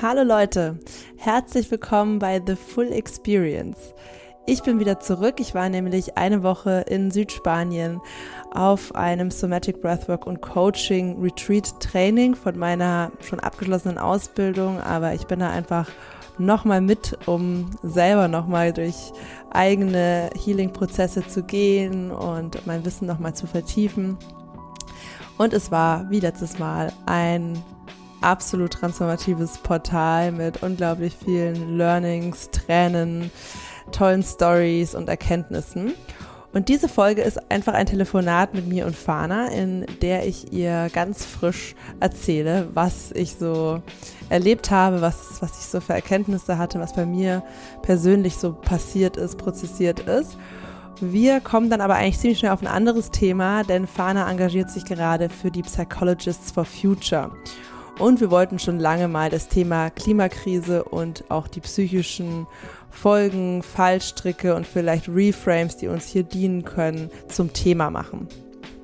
Hallo Leute, herzlich willkommen bei The Full Experience. Ich bin wieder zurück. Ich war nämlich eine Woche in Südspanien auf einem Somatic Breathwork und Coaching Retreat Training von meiner schon abgeschlossenen Ausbildung, aber ich bin da einfach nochmal mit, um selber nochmal durch eigene Healing-Prozesse zu gehen und mein Wissen nochmal zu vertiefen. Und es war wie letztes Mal ein absolut transformatives Portal mit unglaublich vielen Learnings, Tränen, tollen Stories und Erkenntnissen. Und diese Folge ist einfach ein Telefonat mit mir und Fana, in der ich ihr ganz frisch erzähle, was ich so erlebt habe, was, was ich so für Erkenntnisse hatte, was bei mir persönlich so passiert ist, prozessiert ist. Wir kommen dann aber eigentlich ziemlich schnell auf ein anderes Thema, denn Fana engagiert sich gerade für die Psychologists for Future. Und wir wollten schon lange mal das Thema Klimakrise und auch die psychischen Folgen, Fallstricke und vielleicht Reframes, die uns hier dienen können, zum Thema machen.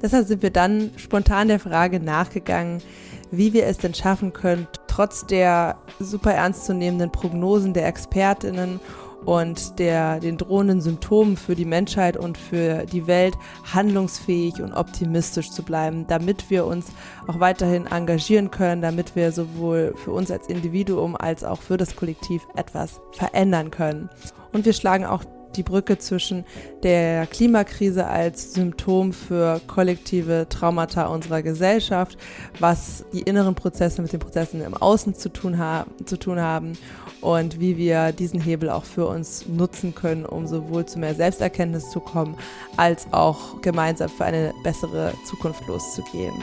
Deshalb sind wir dann spontan der Frage nachgegangen, wie wir es denn schaffen können, trotz der super ernstzunehmenden Prognosen der Expertinnen und der, den drohenden Symptomen für die Menschheit und für die Welt handlungsfähig und optimistisch zu bleiben, damit wir uns auch weiterhin engagieren können, damit wir sowohl für uns als Individuum als auch für das Kollektiv etwas verändern können. Und wir schlagen auch die Brücke zwischen der Klimakrise als Symptom für kollektive Traumata unserer Gesellschaft, was die inneren Prozesse mit den Prozessen im Außen zu tun, ha zu tun haben und wie wir diesen Hebel auch für uns nutzen können, um sowohl zu mehr Selbsterkenntnis zu kommen, als auch gemeinsam für eine bessere Zukunft loszugehen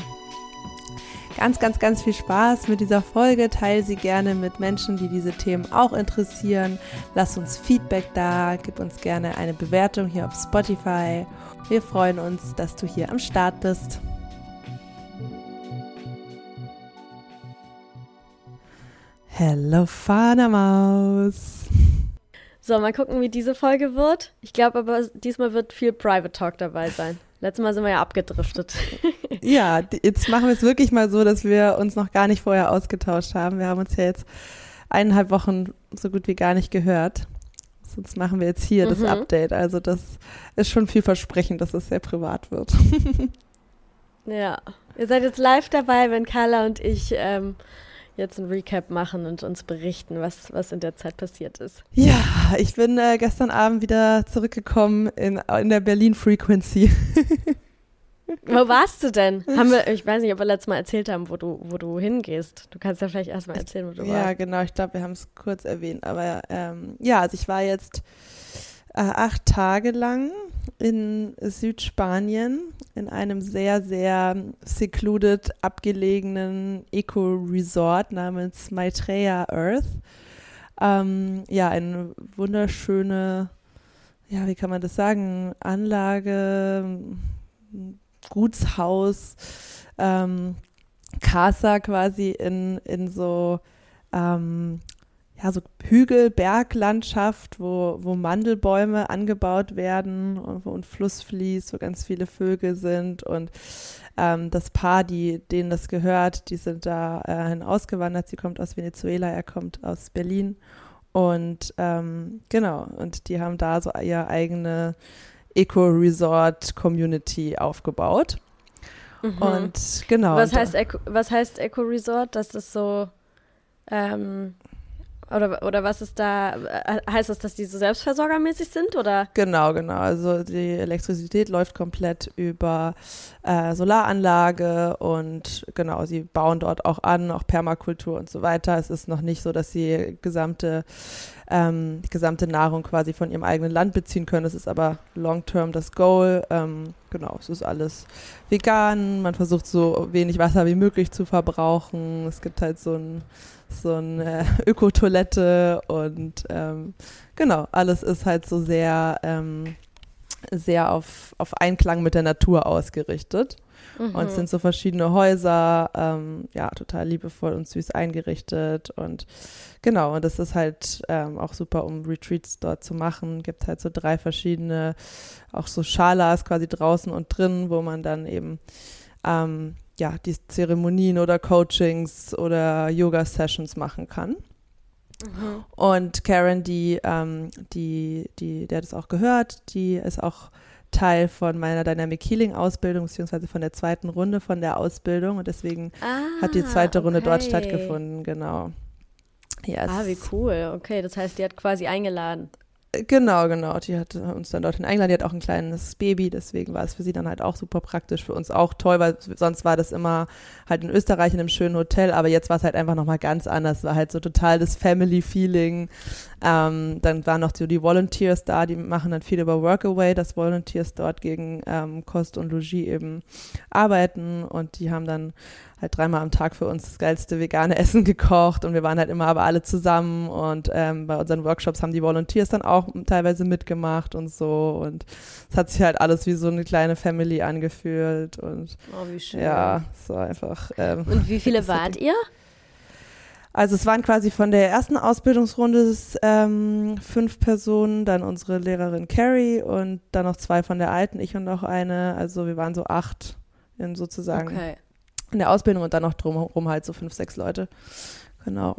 ganz, ganz, ganz viel Spaß mit dieser Folge. Teile sie gerne mit Menschen, die diese Themen auch interessieren. Lass uns Feedback da, gib uns gerne eine Bewertung hier auf Spotify. Wir freuen uns, dass du hier am Start bist. Hello, Maus. So, mal gucken, wie diese Folge wird. Ich glaube aber, diesmal wird viel Private Talk dabei sein. Letztes Mal sind wir ja abgedriftet. ja, jetzt machen wir es wirklich mal so, dass wir uns noch gar nicht vorher ausgetauscht haben. Wir haben uns ja jetzt eineinhalb Wochen so gut wie gar nicht gehört. Sonst machen wir jetzt hier mhm. das Update. Also das ist schon vielversprechend, dass es sehr privat wird. ja, ihr seid jetzt live dabei, wenn Carla und ich ähm, jetzt ein Recap machen und uns berichten, was, was in der Zeit passiert ist. Ja, ich bin äh, gestern Abend wieder zurückgekommen in, in der Berlin Frequency. Wo warst du denn? Haben wir, ich weiß nicht, ob wir letztes Mal erzählt haben, wo du, wo du hingehst. Du kannst ja vielleicht erstmal erzählen, wo du ja, warst. Ja, genau, ich glaube, wir haben es kurz erwähnt. Aber ähm, ja, also ich war jetzt äh, acht Tage lang in Südspanien in einem sehr, sehr secluded, abgelegenen Eco-Resort namens Maitreya Earth. Ähm, ja, eine wunderschöne, ja, wie kann man das sagen, Anlage, Gutshaus, ähm, Casa quasi in, in so ähm, ja, so Hügel, Berglandschaft, wo, wo Mandelbäume angebaut werden und, und Fluss fließt, wo ganz viele Vögel sind und ähm, das Paar, die, denen das gehört, die sind da äh, ausgewandert. Sie kommt aus Venezuela, er kommt aus Berlin und ähm, genau, und die haben da so ihre eigene Eco-Resort-Community aufgebaut. Mhm. Und genau. Was heißt, Eco, was heißt Eco-Resort? Das ist so ähm, oder, oder was ist da, äh, heißt das, dass die so selbstversorgermäßig sind oder? Genau, genau. Also die Elektrizität läuft komplett über äh, Solaranlage und genau, sie bauen dort auch an, auch Permakultur und so weiter. Es ist noch nicht so, dass sie gesamte, ähm, die gesamte Nahrung quasi von ihrem eigenen Land beziehen können. Das ist aber long-term das Goal. Ähm, genau, es ist alles vegan. Man versucht so wenig Wasser wie möglich zu verbrauchen. Es gibt halt so ein so eine Ökotoilette und ähm, genau, alles ist halt so sehr, ähm, sehr auf, auf Einklang mit der Natur ausgerichtet. Mhm. Und es sind so verschiedene Häuser, ähm, ja, total liebevoll und süß eingerichtet. Und genau, und das ist halt ähm, auch super, um Retreats dort zu machen. Gibt halt so drei verschiedene, auch so Schalas quasi draußen und drin, wo man dann eben ähm, ja, die Zeremonien oder Coachings oder Yoga-Sessions machen kann. Mhm. Und Karen, die, ähm, die, die, der hat es auch gehört, die ist auch Teil von meiner Dynamic Healing Ausbildung, beziehungsweise von der zweiten Runde von der Ausbildung und deswegen ah, hat die zweite Runde okay. dort stattgefunden, genau. Yes. Ah, wie cool. Okay, das heißt, die hat quasi eingeladen. Genau, genau. Die hat uns dann dorthin eingeladen. Die hat auch ein kleines Baby, deswegen war es für sie dann halt auch super praktisch. Für uns auch toll, weil sonst war das immer halt in Österreich in einem schönen Hotel, aber jetzt war es halt einfach nochmal ganz anders. War halt so total das Family-Feeling. Ähm, dann waren noch so die Volunteers da, die machen dann viel über Workaway, dass Volunteers dort gegen ähm, Kost und Logis eben arbeiten und die haben dann halt dreimal am Tag für uns das geilste vegane Essen gekocht und wir waren halt immer aber alle zusammen und ähm, bei unseren Workshops haben die Volunteers dann auch teilweise mitgemacht und so und es hat sich halt alles wie so eine kleine Family angefühlt und oh, wie schön. ja, so einfach. Ähm, und wie viele wart ihr? Also es waren quasi von der ersten Ausbildungsrunde ähm, fünf Personen, dann unsere Lehrerin Carrie und dann noch zwei von der alten, ich und noch eine. Also wir waren so acht in sozusagen okay in der Ausbildung und dann noch drumherum halt so fünf, sechs Leute. Genau.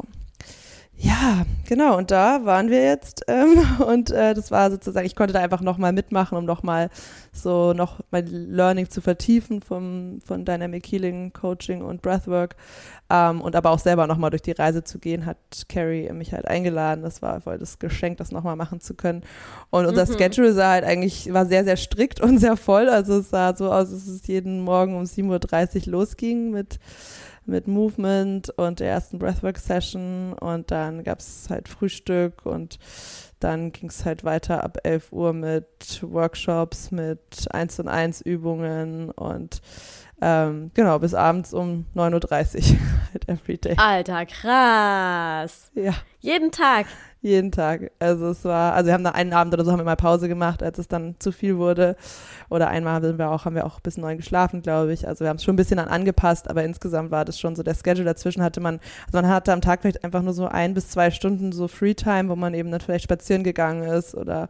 Ja, genau. Und da waren wir jetzt ähm, und äh, das war sozusagen, ich konnte da einfach nochmal mitmachen, um nochmal so noch mein Learning zu vertiefen vom, von Dynamic Healing, Coaching und Breathwork ähm, und aber auch selber nochmal durch die Reise zu gehen, hat Carrie mich halt eingeladen. Das war voll das Geschenk, das nochmal machen zu können. Und unser mhm. Schedule sah halt eigentlich, war sehr, sehr strikt und sehr voll. Also es sah so aus, dass es jeden Morgen um 7.30 Uhr losging mit mit Movement und der ersten Breathwork-Session und dann gab es halt Frühstück und dann ging es halt weiter ab 11 Uhr mit Workshops, mit 1 und 1 Übungen und ähm, genau, bis abends um 9.30 Uhr halt everyday. Alter, krass. Ja. Jeden Tag. Jeden Tag. Also es war, also wir haben da einen Abend oder so haben wir mal Pause gemacht, als es dann zu viel wurde. Oder einmal sind wir auch, haben wir auch bis neun geschlafen, glaube ich. Also wir haben es schon ein bisschen an angepasst, aber insgesamt war das schon so der Schedule. Dazwischen hatte man, also man hatte am Tag vielleicht einfach nur so ein bis zwei Stunden so Freetime, wo man eben dann vielleicht spazieren gegangen ist oder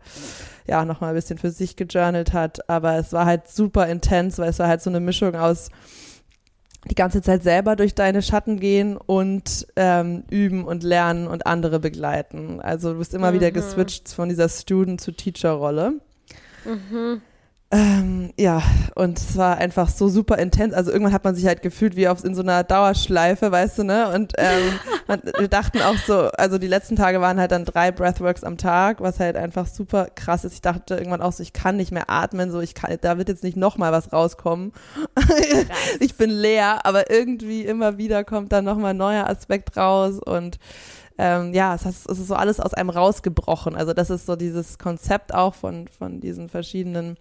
ja, nochmal ein bisschen für sich gejournalt hat. Aber es war halt super intens, weil es war halt so eine Mischung aus die ganze Zeit selber durch deine Schatten gehen und ähm, üben und lernen und andere begleiten. Also du bist immer mhm. wieder geswitcht von dieser Student- zu Teacher-Rolle. Mhm. Ähm, ja, und es war einfach so super intens. Also irgendwann hat man sich halt gefühlt wie auf, in so einer Dauerschleife, weißt du, ne? Und ähm, man, wir dachten auch so, also die letzten Tage waren halt dann drei Breathworks am Tag, was halt einfach super krass ist. Ich dachte irgendwann auch so, ich kann nicht mehr atmen, so ich kann, da wird jetzt nicht nochmal was rauskommen. ich bin leer, aber irgendwie immer wieder kommt dann nochmal ein neuer Aspekt raus und ähm, ja, es, es, ist so alles aus einem rausgebrochen. Also das ist so dieses Konzept auch von, von diesen verschiedenen,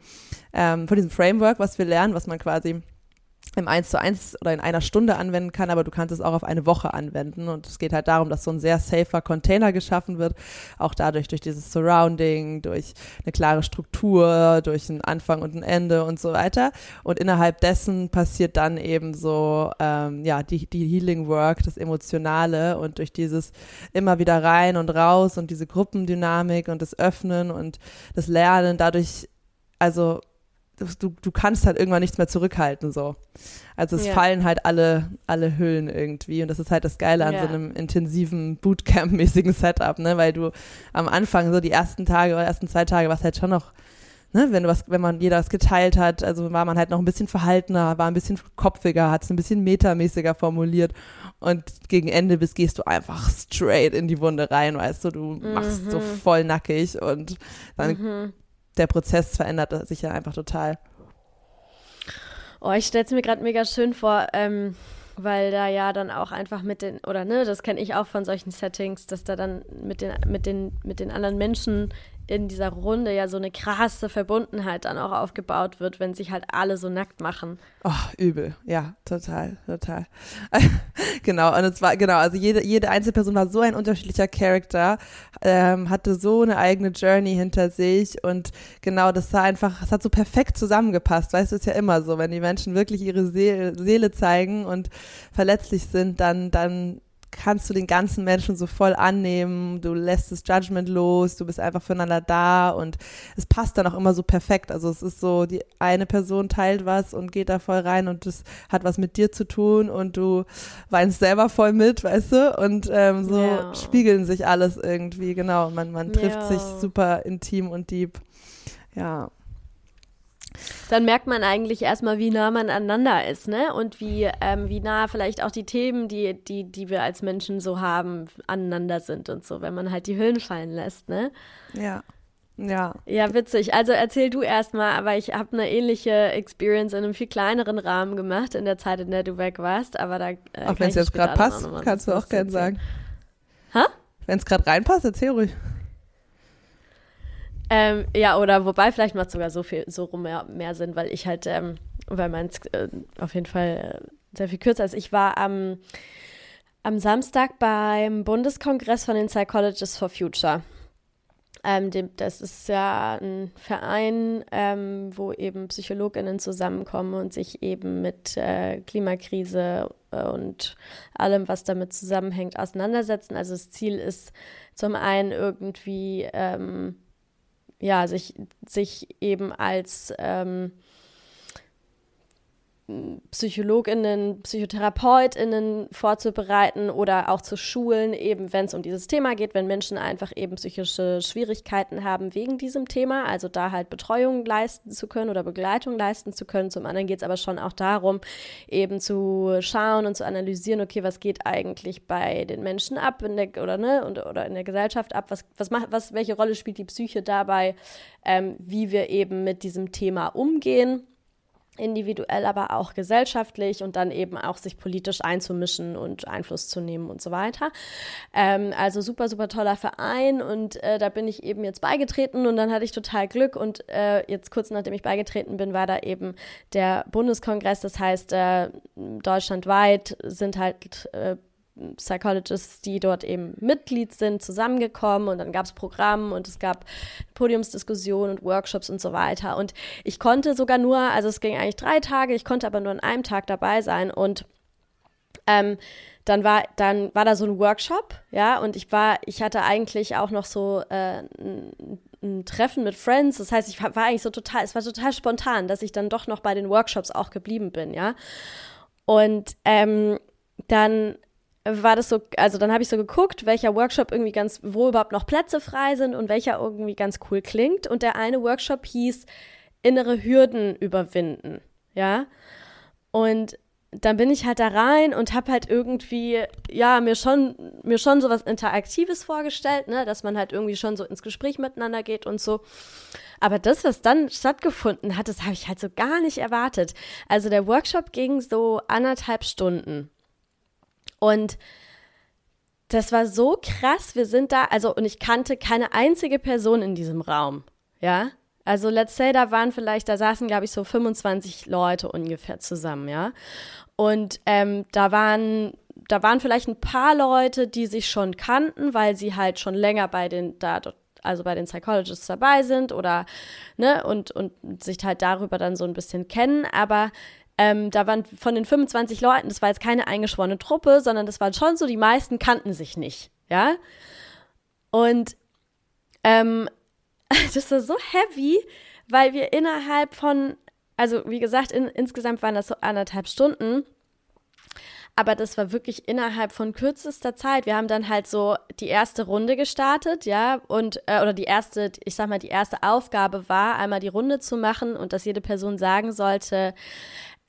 ähm, von diesem Framework, was wir lernen, was man quasi im 1 zu 1 oder in einer Stunde anwenden kann, aber du kannst es auch auf eine Woche anwenden. Und es geht halt darum, dass so ein sehr safer Container geschaffen wird, auch dadurch durch dieses Surrounding, durch eine klare Struktur, durch einen Anfang und ein Ende und so weiter. Und innerhalb dessen passiert dann eben so, ähm, ja, die, die Healing Work, das Emotionale und durch dieses immer wieder rein und raus und diese Gruppendynamik und das Öffnen und das Lernen, dadurch, also du, du kannst halt irgendwann nichts mehr zurückhalten so. Also es ja. fallen halt alle, alle Hüllen irgendwie und das ist halt das Geile an ja. so einem intensiven Bootcamp-mäßigen Setup, ne, weil du am Anfang so die ersten Tage oder ersten zwei Tage was halt schon noch Ne, wenn du was, wenn man jeder was geteilt hat, also war man halt noch ein bisschen verhaltener, war ein bisschen kopfiger, hat es ein bisschen metamäßiger formuliert und gegen Ende bis gehst du einfach straight in die Wunde rein, weißt du, du mhm. machst so mhm. voll nackig und dann mhm der Prozess verändert sich ja einfach total. Oh, ich stelle es mir gerade mega schön vor, ähm, weil da ja dann auch einfach mit den, oder ne, das kenne ich auch von solchen Settings, dass da dann mit den, mit den, mit den anderen Menschen in dieser Runde ja so eine krasse Verbundenheit dann auch aufgebaut wird, wenn sich halt alle so nackt machen. Oh, übel. Ja, total, total. genau, und es war, genau, also jede, jede Einzelperson war so ein unterschiedlicher Charakter, ähm, hatte so eine eigene Journey hinter sich und genau, das war einfach, das hat so perfekt zusammengepasst. Weißt du, ist ja immer so, wenn die Menschen wirklich ihre Seele, Seele zeigen und verletzlich sind, dann, dann kannst du den ganzen Menschen so voll annehmen, du lässt das Judgment los, du bist einfach füreinander da und es passt dann auch immer so perfekt. Also es ist so, die eine Person teilt was und geht da voll rein und das hat was mit dir zu tun und du weinst selber voll mit, weißt du? Und ähm, so ja. spiegeln sich alles irgendwie, genau. Man, man trifft ja. sich super intim und deep. Ja. Dann merkt man eigentlich erstmal, wie nah man aneinander ist, ne? Und wie, ähm, wie nah vielleicht auch die Themen, die, die, die wir als Menschen so haben, aneinander sind und so, wenn man halt die Hüllen fallen lässt, ne? Ja. Ja. Ja, witzig. Also erzähl du erstmal, aber ich habe eine ähnliche Experience in einem viel kleineren Rahmen gemacht in der Zeit, in der du weg warst. Aber da. Äh, auch wenn es jetzt gerade passt, kannst du auch gerne sagen. Ha? Wenn es gerade reinpasst, erzähl ruhig. Ähm, ja, oder wobei, vielleicht macht sogar so viel, so rum mehr, mehr Sinn, weil ich halt, ähm, weil meins äh, auf jeden Fall äh, sehr viel kürzer ist. Ich war am, am Samstag beim Bundeskongress von den Psychologists for Future. Ähm, dem, das ist ja ein Verein, ähm, wo eben PsychologInnen zusammenkommen und sich eben mit äh, Klimakrise äh, und allem, was damit zusammenhängt, auseinandersetzen. Also das Ziel ist zum einen irgendwie ähm, ja, sich, sich eben als ähm, PsychologInnen, PsychotherapeutInnen vorzubereiten oder auch zu schulen, eben wenn es um dieses Thema geht, wenn Menschen einfach eben psychische Schwierigkeiten haben wegen diesem Thema, also da halt Betreuung leisten zu können oder Begleitung leisten zu können. Zum anderen geht es aber schon auch darum, eben zu schauen und zu analysieren, okay, was geht eigentlich bei den Menschen ab in der, oder, ne, und, oder in der Gesellschaft ab, was, was macht, was, welche Rolle spielt die Psyche dabei, ähm, wie wir eben mit diesem Thema umgehen individuell, aber auch gesellschaftlich und dann eben auch sich politisch einzumischen und Einfluss zu nehmen und so weiter. Ähm, also super, super toller Verein und äh, da bin ich eben jetzt beigetreten und dann hatte ich total Glück und äh, jetzt kurz nachdem ich beigetreten bin, war da eben der Bundeskongress, das heißt äh, deutschlandweit sind halt äh, Psychologists, die dort eben Mitglied sind, zusammengekommen und dann gab es Programm und es gab Podiumsdiskussionen und Workshops und so weiter. Und ich konnte sogar nur, also es ging eigentlich drei Tage, ich konnte aber nur an einem Tag dabei sein und ähm, dann war dann war da so ein Workshop, ja, und ich war, ich hatte eigentlich auch noch so äh, ein, Treffen mit Friends. Das heißt, ich war, war eigentlich so total, es war total spontan, dass ich dann doch noch bei den Workshops auch geblieben bin, ja. Und ähm, dann war das so, also dann habe ich so geguckt, welcher Workshop irgendwie ganz, wo überhaupt noch Plätze frei sind und welcher irgendwie ganz cool klingt. Und der eine Workshop hieß innere Hürden überwinden, ja. Und dann bin ich halt da rein und habe halt irgendwie, ja, mir schon, mir schon so was Interaktives vorgestellt, ne, dass man halt irgendwie schon so ins Gespräch miteinander geht und so. Aber das, was dann stattgefunden hat, das habe ich halt so gar nicht erwartet. Also der Workshop ging so anderthalb Stunden. Und das war so krass. Wir sind da, also, und ich kannte keine einzige Person in diesem Raum. Ja. Also, let's say, da waren vielleicht, da saßen, glaube ich, so 25 Leute ungefähr zusammen, ja. Und ähm, da waren, da waren vielleicht ein paar Leute, die sich schon kannten, weil sie halt schon länger bei den, da, also bei den Psychologists dabei sind oder, ne, und, und sich halt darüber dann so ein bisschen kennen. Aber ähm, da waren von den 25 Leuten, das war jetzt keine eingeschworene Truppe, sondern das waren schon so, die meisten kannten sich nicht, ja. Und ähm, das war so heavy, weil wir innerhalb von, also wie gesagt, in, insgesamt waren das so anderthalb Stunden. Aber das war wirklich innerhalb von kürzester Zeit. Wir haben dann halt so die erste Runde gestartet, ja, und äh, oder die erste, ich sag mal, die erste Aufgabe war, einmal die Runde zu machen und dass jede Person sagen sollte,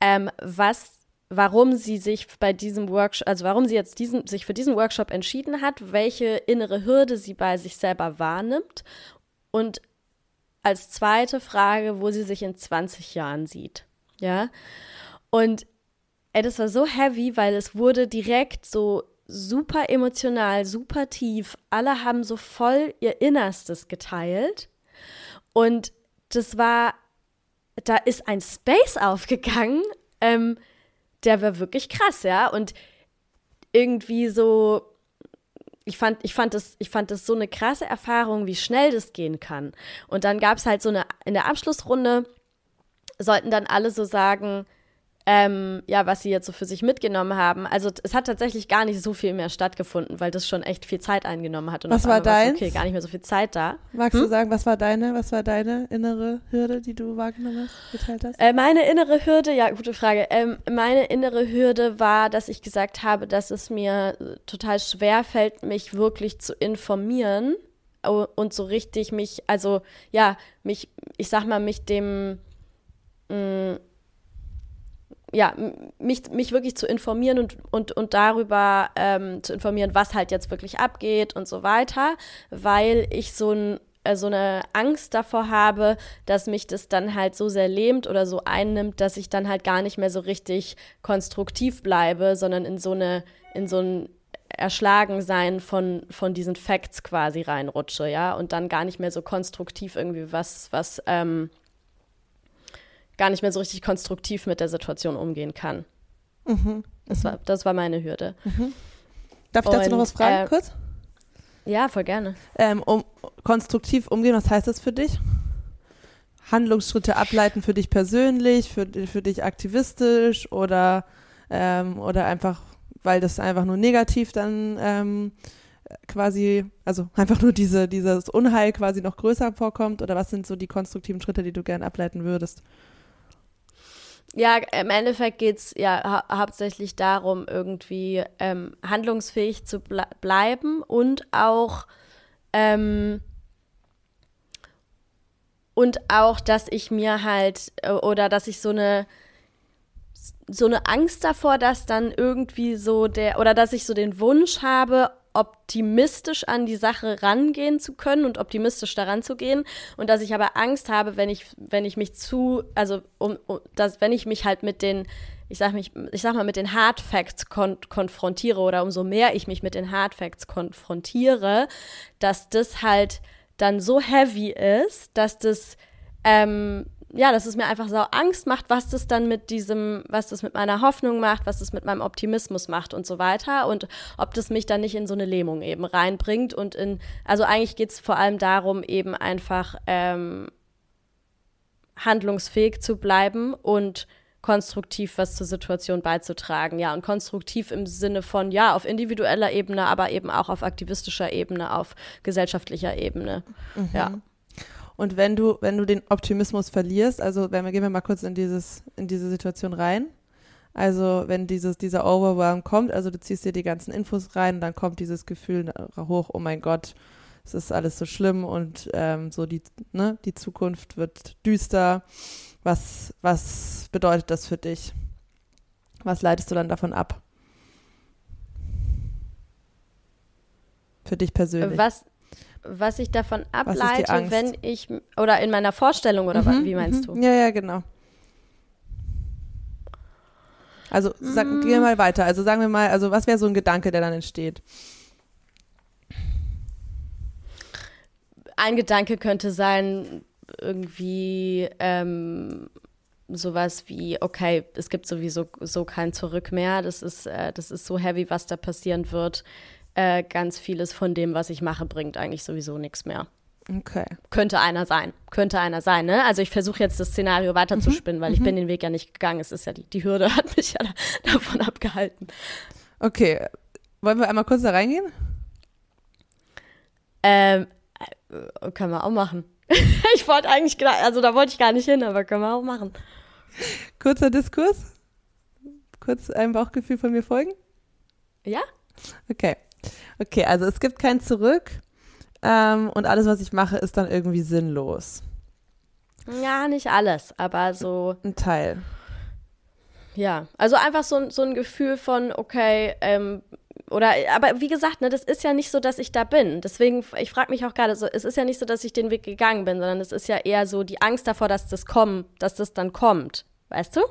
ähm, was warum sie sich bei diesem Workshop, also warum sie jetzt diesen, sich für diesen Workshop entschieden hat, welche innere Hürde sie bei sich selber wahrnimmt und als zweite Frage, wo sie sich in 20 Jahren sieht. Ja. Und ey, das war so heavy, weil es wurde direkt so super emotional, super tief. Alle haben so voll ihr Innerstes geteilt. Und das war da ist ein Space aufgegangen, ähm, der war wirklich krass, ja. Und irgendwie so, ich fand, ich fand das, ich fand das so eine krasse Erfahrung, wie schnell das gehen kann. Und dann gab es halt so eine, in der Abschlussrunde sollten dann alle so sagen, ähm, ja, was sie jetzt so für sich mitgenommen haben. Also es hat tatsächlich gar nicht so viel mehr stattgefunden, weil das schon echt viel Zeit eingenommen hat. Und was war dein? Okay, gar nicht mehr so viel Zeit da. Magst hm? du sagen, was war deine, was war deine innere Hürde, die du wahrgenommen hast, geteilt hast? Äh, meine innere Hürde, ja, gute Frage. Ähm, meine innere Hürde war, dass ich gesagt habe, dass es mir total schwer fällt, mich wirklich zu informieren und so richtig mich, also ja, mich, ich sag mal, mich dem mh, mm, ja, mich, mich wirklich zu informieren und, und, und darüber ähm, zu informieren, was halt jetzt wirklich abgeht und so weiter, weil ich so, ein, äh, so eine Angst davor habe, dass mich das dann halt so sehr lähmt oder so einnimmt, dass ich dann halt gar nicht mehr so richtig konstruktiv bleibe, sondern in so eine, in so ein Erschlagensein von, von diesen Facts quasi reinrutsche, ja, und dann gar nicht mehr so konstruktiv irgendwie was, was, ähm, gar nicht mehr so richtig konstruktiv mit der Situation umgehen kann. Mhm. Das, war, das war meine Hürde. Mhm. Darf ich dazu Und, noch was fragen, äh, kurz? Ja, voll gerne. Ähm, um konstruktiv umgehen, was heißt das für dich? Handlungsschritte ableiten für dich persönlich, für, für dich aktivistisch oder, ähm, oder einfach, weil das einfach nur negativ dann ähm, quasi, also einfach nur diese, dieses Unheil quasi noch größer vorkommt oder was sind so die konstruktiven Schritte, die du gern ableiten würdest? Ja, im Endeffekt geht es ja hau hauptsächlich darum, irgendwie ähm, handlungsfähig zu ble bleiben und auch ähm, und auch, dass ich mir halt äh, oder dass ich so eine so eine Angst davor, dass dann irgendwie so der oder dass ich so den Wunsch habe, optimistisch an die Sache rangehen zu können und optimistisch daran zu gehen. Und dass ich aber Angst habe, wenn ich wenn ich mich zu also um, um dass wenn ich mich halt mit den ich sag mich ich sag mal mit den Hard Facts kon konfrontiere oder umso mehr ich mich mit den Hard Facts konfrontiere, dass das halt dann so heavy ist, dass das ähm, ja, dass es mir einfach so Angst macht, was das dann mit diesem, was das mit meiner Hoffnung macht, was das mit meinem Optimismus macht und so weiter und ob das mich dann nicht in so eine Lähmung eben reinbringt und in, also eigentlich geht es vor allem darum, eben einfach ähm, handlungsfähig zu bleiben und konstruktiv was zur Situation beizutragen. Ja, und konstruktiv im Sinne von, ja, auf individueller Ebene, aber eben auch auf aktivistischer Ebene, auf gesellschaftlicher Ebene. Mhm. Ja. Und wenn du, wenn du den Optimismus verlierst, also wenn wir, gehen wir mal kurz in dieses, in diese Situation rein. Also wenn dieses, dieser Overwhelm kommt, also du ziehst dir die ganzen Infos rein, dann kommt dieses Gefühl hoch, oh mein Gott, es ist alles so schlimm und ähm, so die, ne, die Zukunft wird düster. Was, was bedeutet das für dich? Was leitest du dann davon ab? Für dich persönlich. Was, was ich davon ableite, wenn ich, oder in meiner Vorstellung, oder mhm, wie meinst mhm. du? Ja, ja, genau. Also sag, mm. gehen wir mal weiter. Also sagen wir mal, also was wäre so ein Gedanke, der dann entsteht? Ein Gedanke könnte sein, irgendwie ähm, sowas wie, okay, es gibt sowieso so kein Zurück mehr. Das ist, äh, das ist so heavy, was da passieren wird äh, ganz vieles von dem, was ich mache, bringt eigentlich sowieso nichts mehr. Okay. Könnte einer sein. Könnte einer sein, ne? Also ich versuche jetzt das Szenario weiterzuspinnen, mhm. weil ich mhm. bin den Weg ja nicht gegangen. Es ist ja die, die Hürde hat mich ja da, davon abgehalten. Okay. Wollen wir einmal kurz da reingehen? Ähm, äh, können wir auch machen. ich wollte eigentlich, also da wollte ich gar nicht hin, aber können wir auch machen. Kurzer Diskurs? Kurz ein Bauchgefühl von mir folgen? Ja? Okay. Okay, also es gibt kein Zurück ähm, und alles, was ich mache, ist dann irgendwie sinnlos. Ja, nicht alles, aber so. Ein Teil. Ja, also einfach so, so ein Gefühl von, okay, ähm, oder, aber wie gesagt, ne, das ist ja nicht so, dass ich da bin. Deswegen, ich frage mich auch gerade so, es ist ja nicht so, dass ich den Weg gegangen bin, sondern es ist ja eher so die Angst davor, dass das kommt, dass das dann kommt. Weißt du?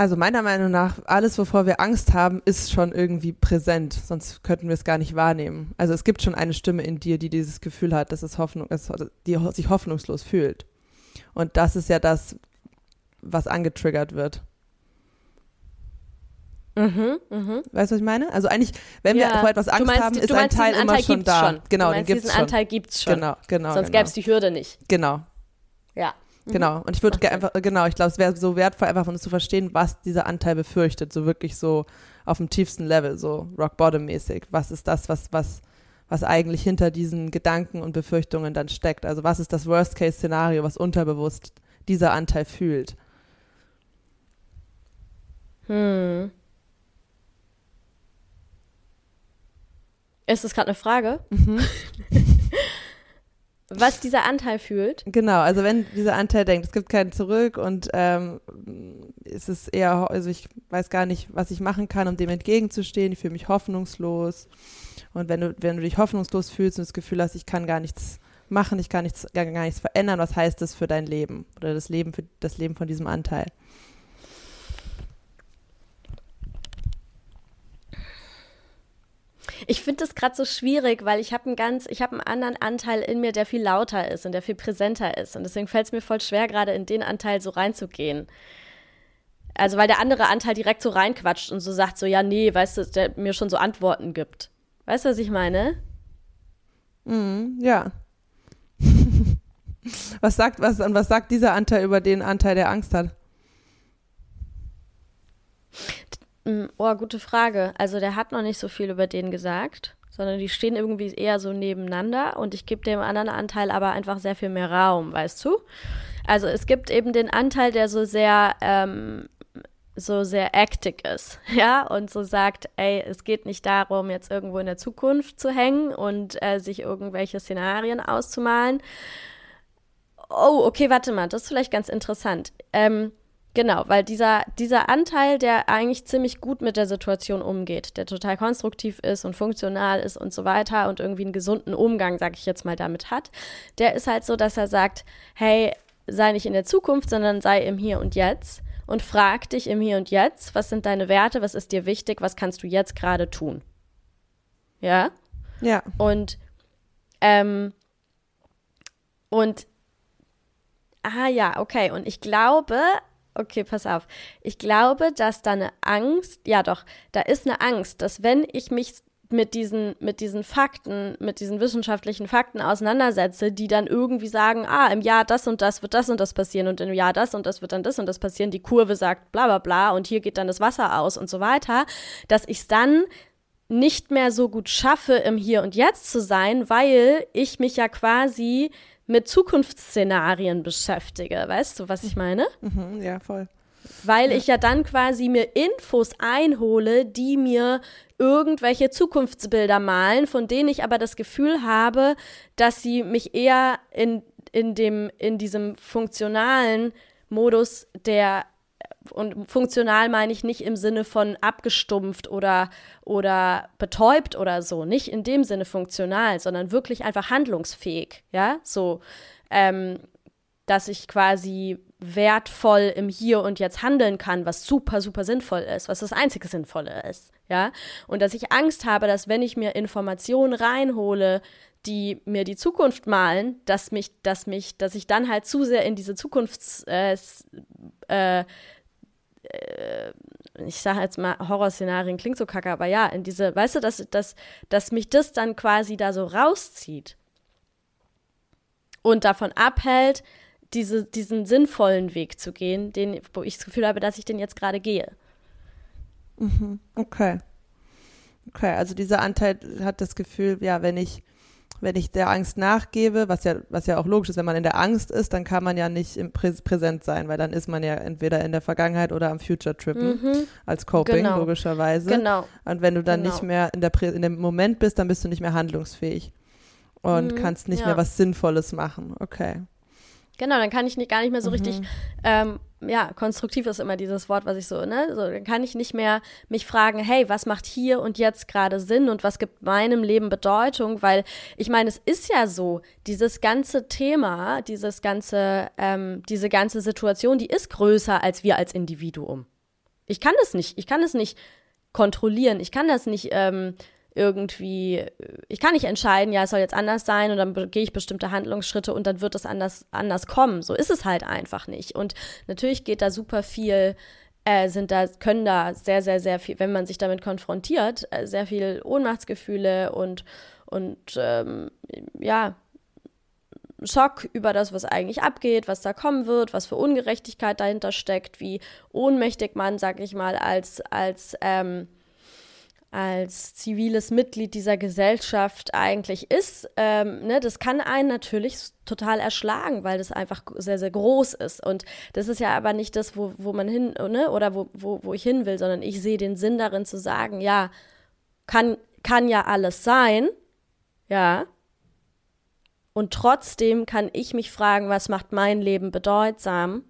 Also meiner Meinung nach, alles, wovor wir Angst haben, ist schon irgendwie präsent, sonst könnten wir es gar nicht wahrnehmen. Also es gibt schon eine Stimme in dir, die dieses Gefühl hat, dass es Hoffnung, dass, die sich hoffnungslos fühlt. Und das ist ja das, was angetriggert wird. Mhm, mh. Weißt du, was ich meine? Also eigentlich, wenn ja. wir vor etwas Angst meinst, haben, ist ein Teil immer schon da. Schon. Genau, du meinst, den gibt's diesen schon. Anteil gibt's schon. Genau, genau. Sonst genau. gäbe es die Hürde nicht. Genau. Ja. Mhm. Genau. Und ich würde einfach, genau, ich glaube, es wäre so wertvoll, einfach von uns zu verstehen, was dieser Anteil befürchtet. So wirklich so auf dem tiefsten Level, so Rock Bottom mäßig. Was ist das, was, was, was eigentlich hinter diesen Gedanken und Befürchtungen dann steckt? Also was ist das Worst-Case-Szenario, was unterbewusst dieser Anteil fühlt? Hm. Ist das gerade eine Frage? Mhm. Was dieser Anteil fühlt? Genau, also wenn dieser Anteil denkt, es gibt keinen zurück und ähm, ist es eher, also ich weiß gar nicht, was ich machen kann, um dem entgegenzustehen, ich fühle mich hoffnungslos. Und wenn du, wenn du dich hoffnungslos fühlst und das Gefühl hast, ich kann gar nichts machen, ich kann nichts, gar, gar nichts verändern, was heißt das für dein Leben oder das Leben für das Leben von diesem Anteil? Ich finde das gerade so schwierig, weil ich habe einen ganz, ich habe einen anderen Anteil in mir, der viel lauter ist und der viel präsenter ist. Und deswegen fällt es mir voll schwer, gerade in den Anteil so reinzugehen. Also weil der andere Anteil direkt so reinquatscht und so sagt so, ja, nee, weißt du, der mir schon so Antworten gibt. Weißt du, was ich meine? Mm, ja. was sagt, was, und was sagt dieser Anteil über den Anteil, der Angst hat? Oh, gute Frage. Also der hat noch nicht so viel über den gesagt, sondern die stehen irgendwie eher so nebeneinander und ich gebe dem anderen Anteil aber einfach sehr viel mehr Raum, weißt du? Also es gibt eben den Anteil, der so sehr ähm, so sehr actig ist, ja, und so sagt, ey, es geht nicht darum, jetzt irgendwo in der Zukunft zu hängen und äh, sich irgendwelche Szenarien auszumalen. Oh, okay, warte mal, das ist vielleicht ganz interessant. Ähm, Genau, weil dieser, dieser Anteil, der eigentlich ziemlich gut mit der Situation umgeht, der total konstruktiv ist und funktional ist und so weiter und irgendwie einen gesunden Umgang, sag ich jetzt mal, damit hat, der ist halt so, dass er sagt, hey, sei nicht in der Zukunft, sondern sei im Hier und Jetzt und frag dich im Hier und Jetzt, was sind deine Werte, was ist dir wichtig, was kannst du jetzt gerade tun? Ja? Ja. Und, ähm, und, ah ja, okay, und ich glaube, okay, pass auf. Ich glaube, dass da eine Angst, ja doch, da ist eine Angst, dass wenn ich mich mit diesen, mit diesen Fakten, mit diesen wissenschaftlichen Fakten auseinandersetze, die dann irgendwie sagen, ah, im Jahr das und das wird das und das passieren und im Jahr das und das wird dann das und das passieren, die Kurve sagt bla bla bla und hier geht dann das Wasser aus und so weiter, dass ich es dann nicht mehr so gut schaffe, im Hier und Jetzt zu sein, weil ich mich ja quasi mit Zukunftsszenarien beschäftige. Weißt du, was ich meine? Mhm, ja, voll. Weil ja. ich ja dann quasi mir Infos einhole, die mir irgendwelche Zukunftsbilder malen, von denen ich aber das Gefühl habe, dass sie mich eher in, in, dem, in diesem funktionalen Modus der und funktional meine ich nicht im Sinne von abgestumpft oder, oder betäubt oder so, nicht in dem Sinne funktional, sondern wirklich einfach handlungsfähig, ja, so, ähm, dass ich quasi wertvoll im Hier und Jetzt handeln kann, was super, super sinnvoll ist, was das einzige Sinnvolle ist, ja, und dass ich Angst habe, dass wenn ich mir Informationen reinhole, die mir die Zukunft malen, dass mich, dass mich, dass ich dann halt zu sehr in diese Zukunfts äh, äh, ich sage jetzt mal, Horrorszenarien klingt so kacke, aber ja, in diese, weißt du, dass, dass, dass mich das dann quasi da so rauszieht und davon abhält, diese, diesen sinnvollen Weg zu gehen, den, wo ich das Gefühl habe, dass ich den jetzt gerade gehe. Mhm, okay. Okay, also dieser Anteil hat das Gefühl, ja, wenn ich wenn ich der Angst nachgebe, was ja, was ja auch logisch ist, wenn man in der Angst ist, dann kann man ja nicht im Prä Präsent sein, weil dann ist man ja entweder in der Vergangenheit oder am Future Trippen mhm. als Coping, genau. logischerweise. Genau. Und wenn du dann genau. nicht mehr in, der Prä in dem Moment bist, dann bist du nicht mehr handlungsfähig und mhm. kannst nicht ja. mehr was Sinnvolles machen. Okay. Genau, dann kann ich nicht, gar nicht mehr so mhm. richtig, ähm, ja, konstruktiv ist immer dieses Wort, was ich so, ne, so, dann kann ich nicht mehr mich fragen, hey, was macht hier und jetzt gerade Sinn und was gibt meinem Leben Bedeutung, weil ich meine, es ist ja so, dieses ganze Thema, dieses ganze, ähm, diese ganze Situation, die ist größer als wir als Individuum. Ich kann das nicht, ich kann es nicht kontrollieren, ich kann das nicht, ähm, irgendwie, ich kann nicht entscheiden, ja, es soll jetzt anders sein und dann gehe ich bestimmte Handlungsschritte und dann wird es anders, anders kommen. So ist es halt einfach nicht. Und natürlich geht da super viel, äh, sind da, können da sehr, sehr, sehr viel, wenn man sich damit konfrontiert, äh, sehr viel Ohnmachtsgefühle und, und ähm, ja, Schock über das, was eigentlich abgeht, was da kommen wird, was für Ungerechtigkeit dahinter steckt, wie ohnmächtig man, sag ich mal, als, als, ähm, als ziviles Mitglied dieser Gesellschaft eigentlich ist. Ähm, ne, das kann einen natürlich total erschlagen, weil das einfach sehr, sehr groß ist. Und das ist ja aber nicht das, wo, wo man hin, ne, oder wo, wo, wo ich hin will, sondern ich sehe den Sinn darin zu sagen, ja, kann, kann ja alles sein, ja, und trotzdem kann ich mich fragen, was macht mein Leben bedeutsam?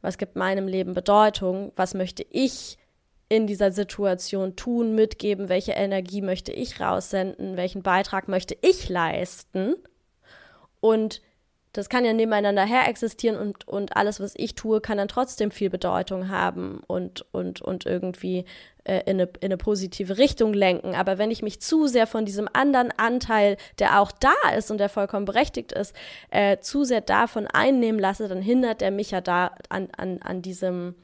Was gibt meinem Leben Bedeutung? Was möchte ich in dieser Situation tun, mitgeben? Welche Energie möchte ich raussenden? Welchen Beitrag möchte ich leisten? Und das kann ja nebeneinander her existieren und, und alles, was ich tue, kann dann trotzdem viel Bedeutung haben und, und, und irgendwie äh, in, eine, in eine positive Richtung lenken. Aber wenn ich mich zu sehr von diesem anderen Anteil, der auch da ist und der vollkommen berechtigt ist, äh, zu sehr davon einnehmen lasse, dann hindert er mich ja da an, an, an diesem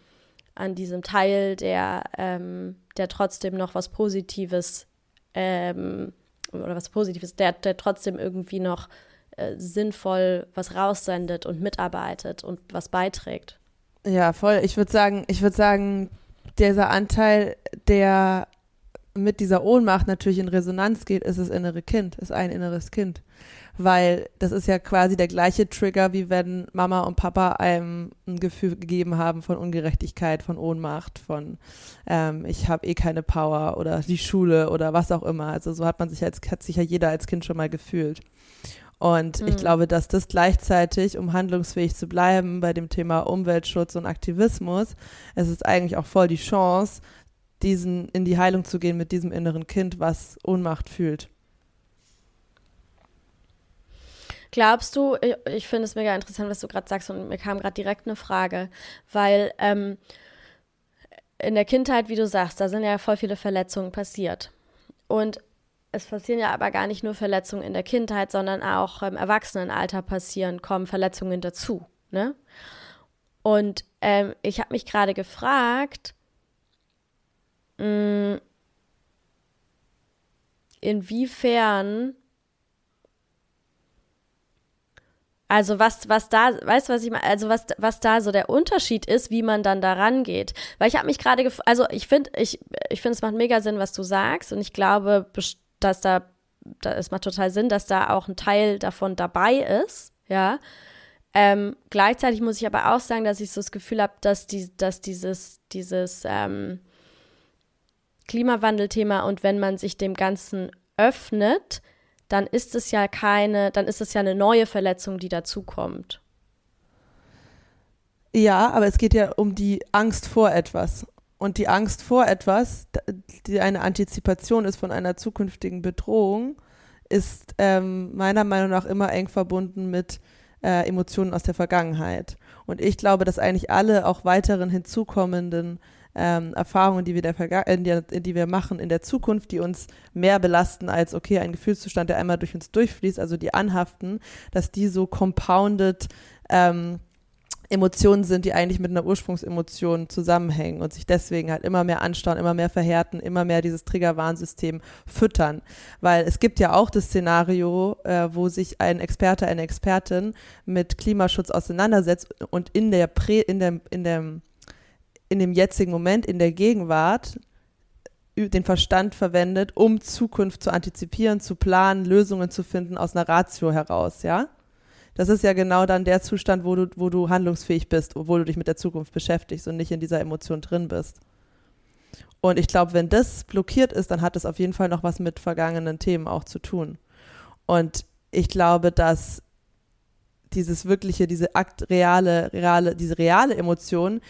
an diesem Teil, der, ähm, der trotzdem noch was Positives ähm, oder was Positives, der, der trotzdem irgendwie noch äh, sinnvoll was raussendet und mitarbeitet und was beiträgt. Ja, voll. Ich würde sagen, ich würde sagen, dieser Anteil, der mit dieser Ohnmacht natürlich in Resonanz geht, ist das innere Kind, ist ein inneres Kind. Weil das ist ja quasi der gleiche Trigger, wie wenn Mama und Papa einem ein Gefühl gegeben haben von Ungerechtigkeit, von Ohnmacht, von ähm, ich habe eh keine Power oder die Schule oder was auch immer. Also so hat man sich als, hat sich ja jeder als Kind schon mal gefühlt. Und mhm. ich glaube, dass das gleichzeitig, um handlungsfähig zu bleiben bei dem Thema Umweltschutz und Aktivismus, es ist eigentlich auch voll die Chance, diesen in die Heilung zu gehen mit diesem inneren Kind, was Ohnmacht fühlt. Glaubst du, ich, ich finde es mega interessant, was du gerade sagst und mir kam gerade direkt eine Frage, weil ähm, in der Kindheit, wie du sagst, da sind ja voll viele Verletzungen passiert. Und es passieren ja aber gar nicht nur Verletzungen in der Kindheit, sondern auch im Erwachsenenalter passieren, kommen Verletzungen dazu. Ne? Und ähm, ich habe mich gerade gefragt, inwiefern, also was, was da, weißt du, was ich also was, was da so der Unterschied ist, wie man dann da rangeht. Weil ich habe mich gerade, also ich finde, ich, ich finde, es macht mega Sinn, was du sagst und ich glaube, dass da, da, es macht total Sinn, dass da auch ein Teil davon dabei ist, ja. Ähm, gleichzeitig muss ich aber auch sagen, dass ich so das Gefühl habe, dass, die, dass dieses, dieses ähm, Klimawandelthema und wenn man sich dem Ganzen öffnet, dann ist es ja keine, dann ist es ja eine neue Verletzung, die dazukommt. Ja, aber es geht ja um die Angst vor etwas. Und die Angst vor etwas, die eine Antizipation ist von einer zukünftigen Bedrohung, ist ähm, meiner Meinung nach immer eng verbunden mit äh, Emotionen aus der Vergangenheit. Und ich glaube, dass eigentlich alle auch weiteren hinzukommenden ähm, Erfahrungen, die wir, der Verga äh, die, wir machen in der Zukunft, die uns mehr belasten als, okay, ein Gefühlszustand, der einmal durch uns durchfließt, also die anhaften, dass die so compounded ähm, Emotionen sind, die eigentlich mit einer Ursprungsemotion zusammenhängen und sich deswegen halt immer mehr anstauen, immer mehr verhärten, immer mehr dieses Triggerwarnsystem füttern. Weil es gibt ja auch das Szenario, äh, wo sich ein Experte, eine Expertin mit Klimaschutz auseinandersetzt und in der Prä, in dem, in dem, in dem jetzigen Moment, in der Gegenwart den Verstand verwendet, um Zukunft zu antizipieren, zu planen, Lösungen zu finden aus einer Ratio heraus, ja? das ist ja genau dann der Zustand, wo du, wo du handlungsfähig bist, obwohl du dich mit der Zukunft beschäftigst und nicht in dieser Emotion drin bist. Und ich glaube, wenn das blockiert ist, dann hat es auf jeden Fall noch was mit vergangenen Themen auch zu tun. Und ich glaube, dass dieses wirkliche, diese akt reale, reale, diese reale Emotion,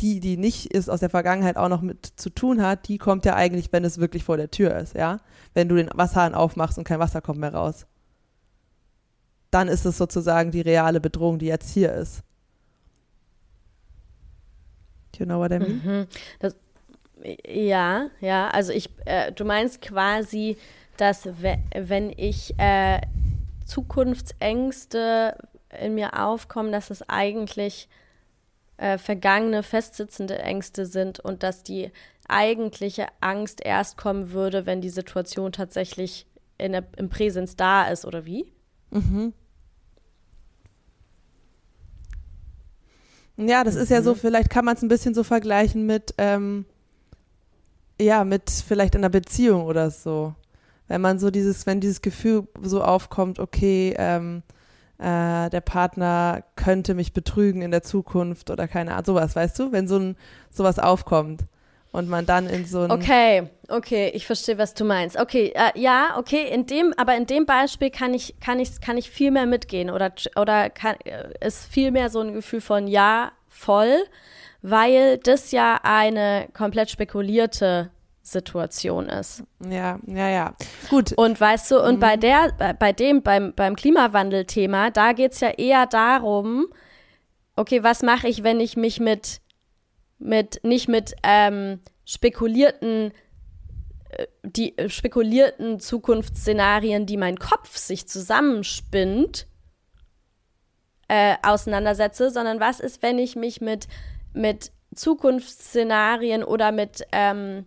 die, die nicht ist aus der Vergangenheit auch noch mit zu tun hat, die kommt ja eigentlich, wenn es wirklich vor der Tür ist, ja. Wenn du den Wasserhahn aufmachst und kein Wasser kommt mehr raus dann ist es sozusagen die reale Bedrohung, die jetzt hier ist. Do you know what I mean? Mhm. Das, ja, ja, also ich, äh, du meinst quasi, dass wenn ich äh, Zukunftsängste in mir aufkommen, dass es eigentlich äh, vergangene, festsitzende Ängste sind und dass die eigentliche Angst erst kommen würde, wenn die Situation tatsächlich in der, im Präsens da ist, oder wie? Mhm. Ja, das mhm. ist ja so, mhm. vielleicht kann man es ein bisschen so vergleichen mit, ähm, ja, mit vielleicht in einer Beziehung oder so. Wenn man so dieses, wenn dieses Gefühl so aufkommt, okay, ähm, äh, der Partner könnte mich betrügen in der Zukunft oder keine Ahnung, sowas, weißt du, wenn so ein sowas aufkommt und man dann in so ein Okay, okay, ich verstehe, was du meinst. Okay, äh, ja, okay, in dem, aber in dem Beispiel kann ich, kann ich, kann ich viel mehr mitgehen oder, oder kann, äh, ist viel mehr so ein Gefühl von ja, voll, weil das ja eine komplett spekulierte Situation ist. Ja, ja, ja. Gut. Und weißt du, und mhm. bei der, bei dem, beim, beim Klimawandel-Thema, da geht es ja eher darum, okay, was mache ich, wenn ich mich mit, mit nicht mit ähm, spekulierten äh, die äh, spekulierten Zukunftsszenarien, die mein Kopf sich zusammenspinnt, äh, auseinandersetze, sondern was ist, wenn ich mich mit, mit Zukunftsszenarien oder mit ähm,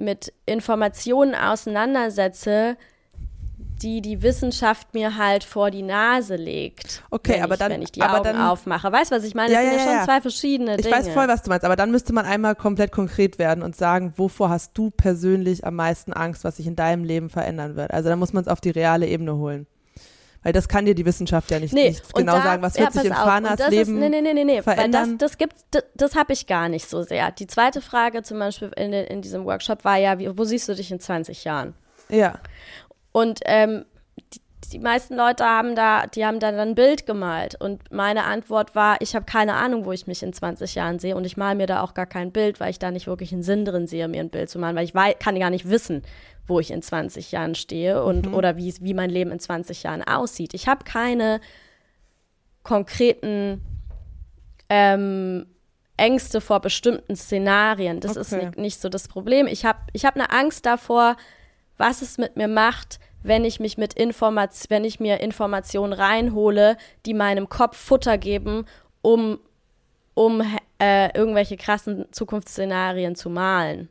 mit Informationen auseinandersetze, die die Wissenschaft mir halt vor die Nase legt. Okay, wenn aber ich, dann, wenn ich die aber Augen dann, aufmache. Weißt du, was ich meine? Das ja, sind ja, ja, schon zwei verschiedene ich Dinge. Ich weiß voll, was du meinst, aber dann müsste man einmal komplett konkret werden und sagen, wovor hast du persönlich am meisten Angst, was sich in deinem Leben verändern wird? Also dann muss man es auf die reale Ebene holen. Weil das kann dir die Wissenschaft ja nicht, nee, nicht genau da, sagen, was wird ja, sich im Fahrnadsleben nee, nee, nee, nee, nee, verändern. Weil das, das, das, das habe ich gar nicht so sehr. Die zweite Frage zum Beispiel in, in diesem Workshop war ja, wie, wo siehst du dich in 20 Jahren? Ja. Und ähm, die, meisten Leute haben da, die haben da dann ein Bild gemalt. Und meine Antwort war, ich habe keine Ahnung, wo ich mich in 20 Jahren sehe. Und ich male mir da auch gar kein Bild, weil ich da nicht wirklich einen Sinn drin sehe, mir ein Bild zu malen, weil ich weiß, kann gar nicht wissen, wo ich in 20 Jahren stehe und mhm. oder wie, wie mein Leben in 20 Jahren aussieht. Ich habe keine konkreten ähm, Ängste vor bestimmten Szenarien. Das okay. ist nicht, nicht, so das Problem. Ich habe ich hab eine Angst davor, was es mit mir macht, wenn ich mich mit Information, wenn ich mir Informationen reinhole, die meinem Kopf Futter geben, um, um äh, irgendwelche krassen Zukunftsszenarien zu malen.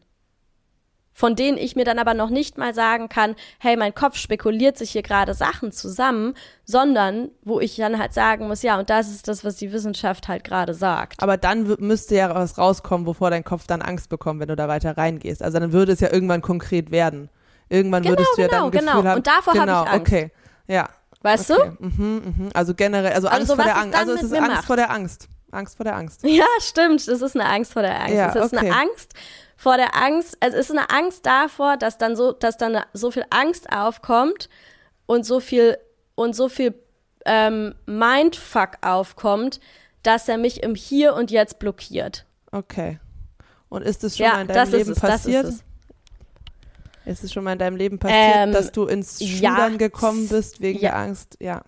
Von denen ich mir dann aber noch nicht mal sagen kann, hey, mein Kopf spekuliert sich hier gerade Sachen zusammen, sondern wo ich dann halt sagen muss, ja, und das ist das, was die Wissenschaft halt gerade sagt. Aber dann müsste ja was rauskommen, wovor dein Kopf dann Angst bekommt, wenn du da weiter reingehst. Also dann würde es ja irgendwann konkret werden. Irgendwann genau, würdest du genau, ja dann genau. Gefühl haben, und davor genau, habe ich Angst. okay, ja. Weißt okay. du? Mhm, mhm. Also generell, also, also Angst vor der Angst. Also es ist Angst macht. vor der Angst. Angst vor der Angst. Ja, stimmt. Das ist eine Angst vor der Angst. Ja, es ist okay. eine Angst vor der Angst. Also es ist eine Angst davor, dass dann so, dass dann so viel Angst aufkommt und so viel und so viel ähm, Mindfuck aufkommt, dass er mich im Hier und Jetzt blockiert. Okay. Und ist es schon ja, mal in deinem Leben es, passiert? Das ist es. Ist es schon mal in deinem Leben passiert, Ähm, dass du ins ja, Schudern gekommen bist wegen ja. der Angst? Ja,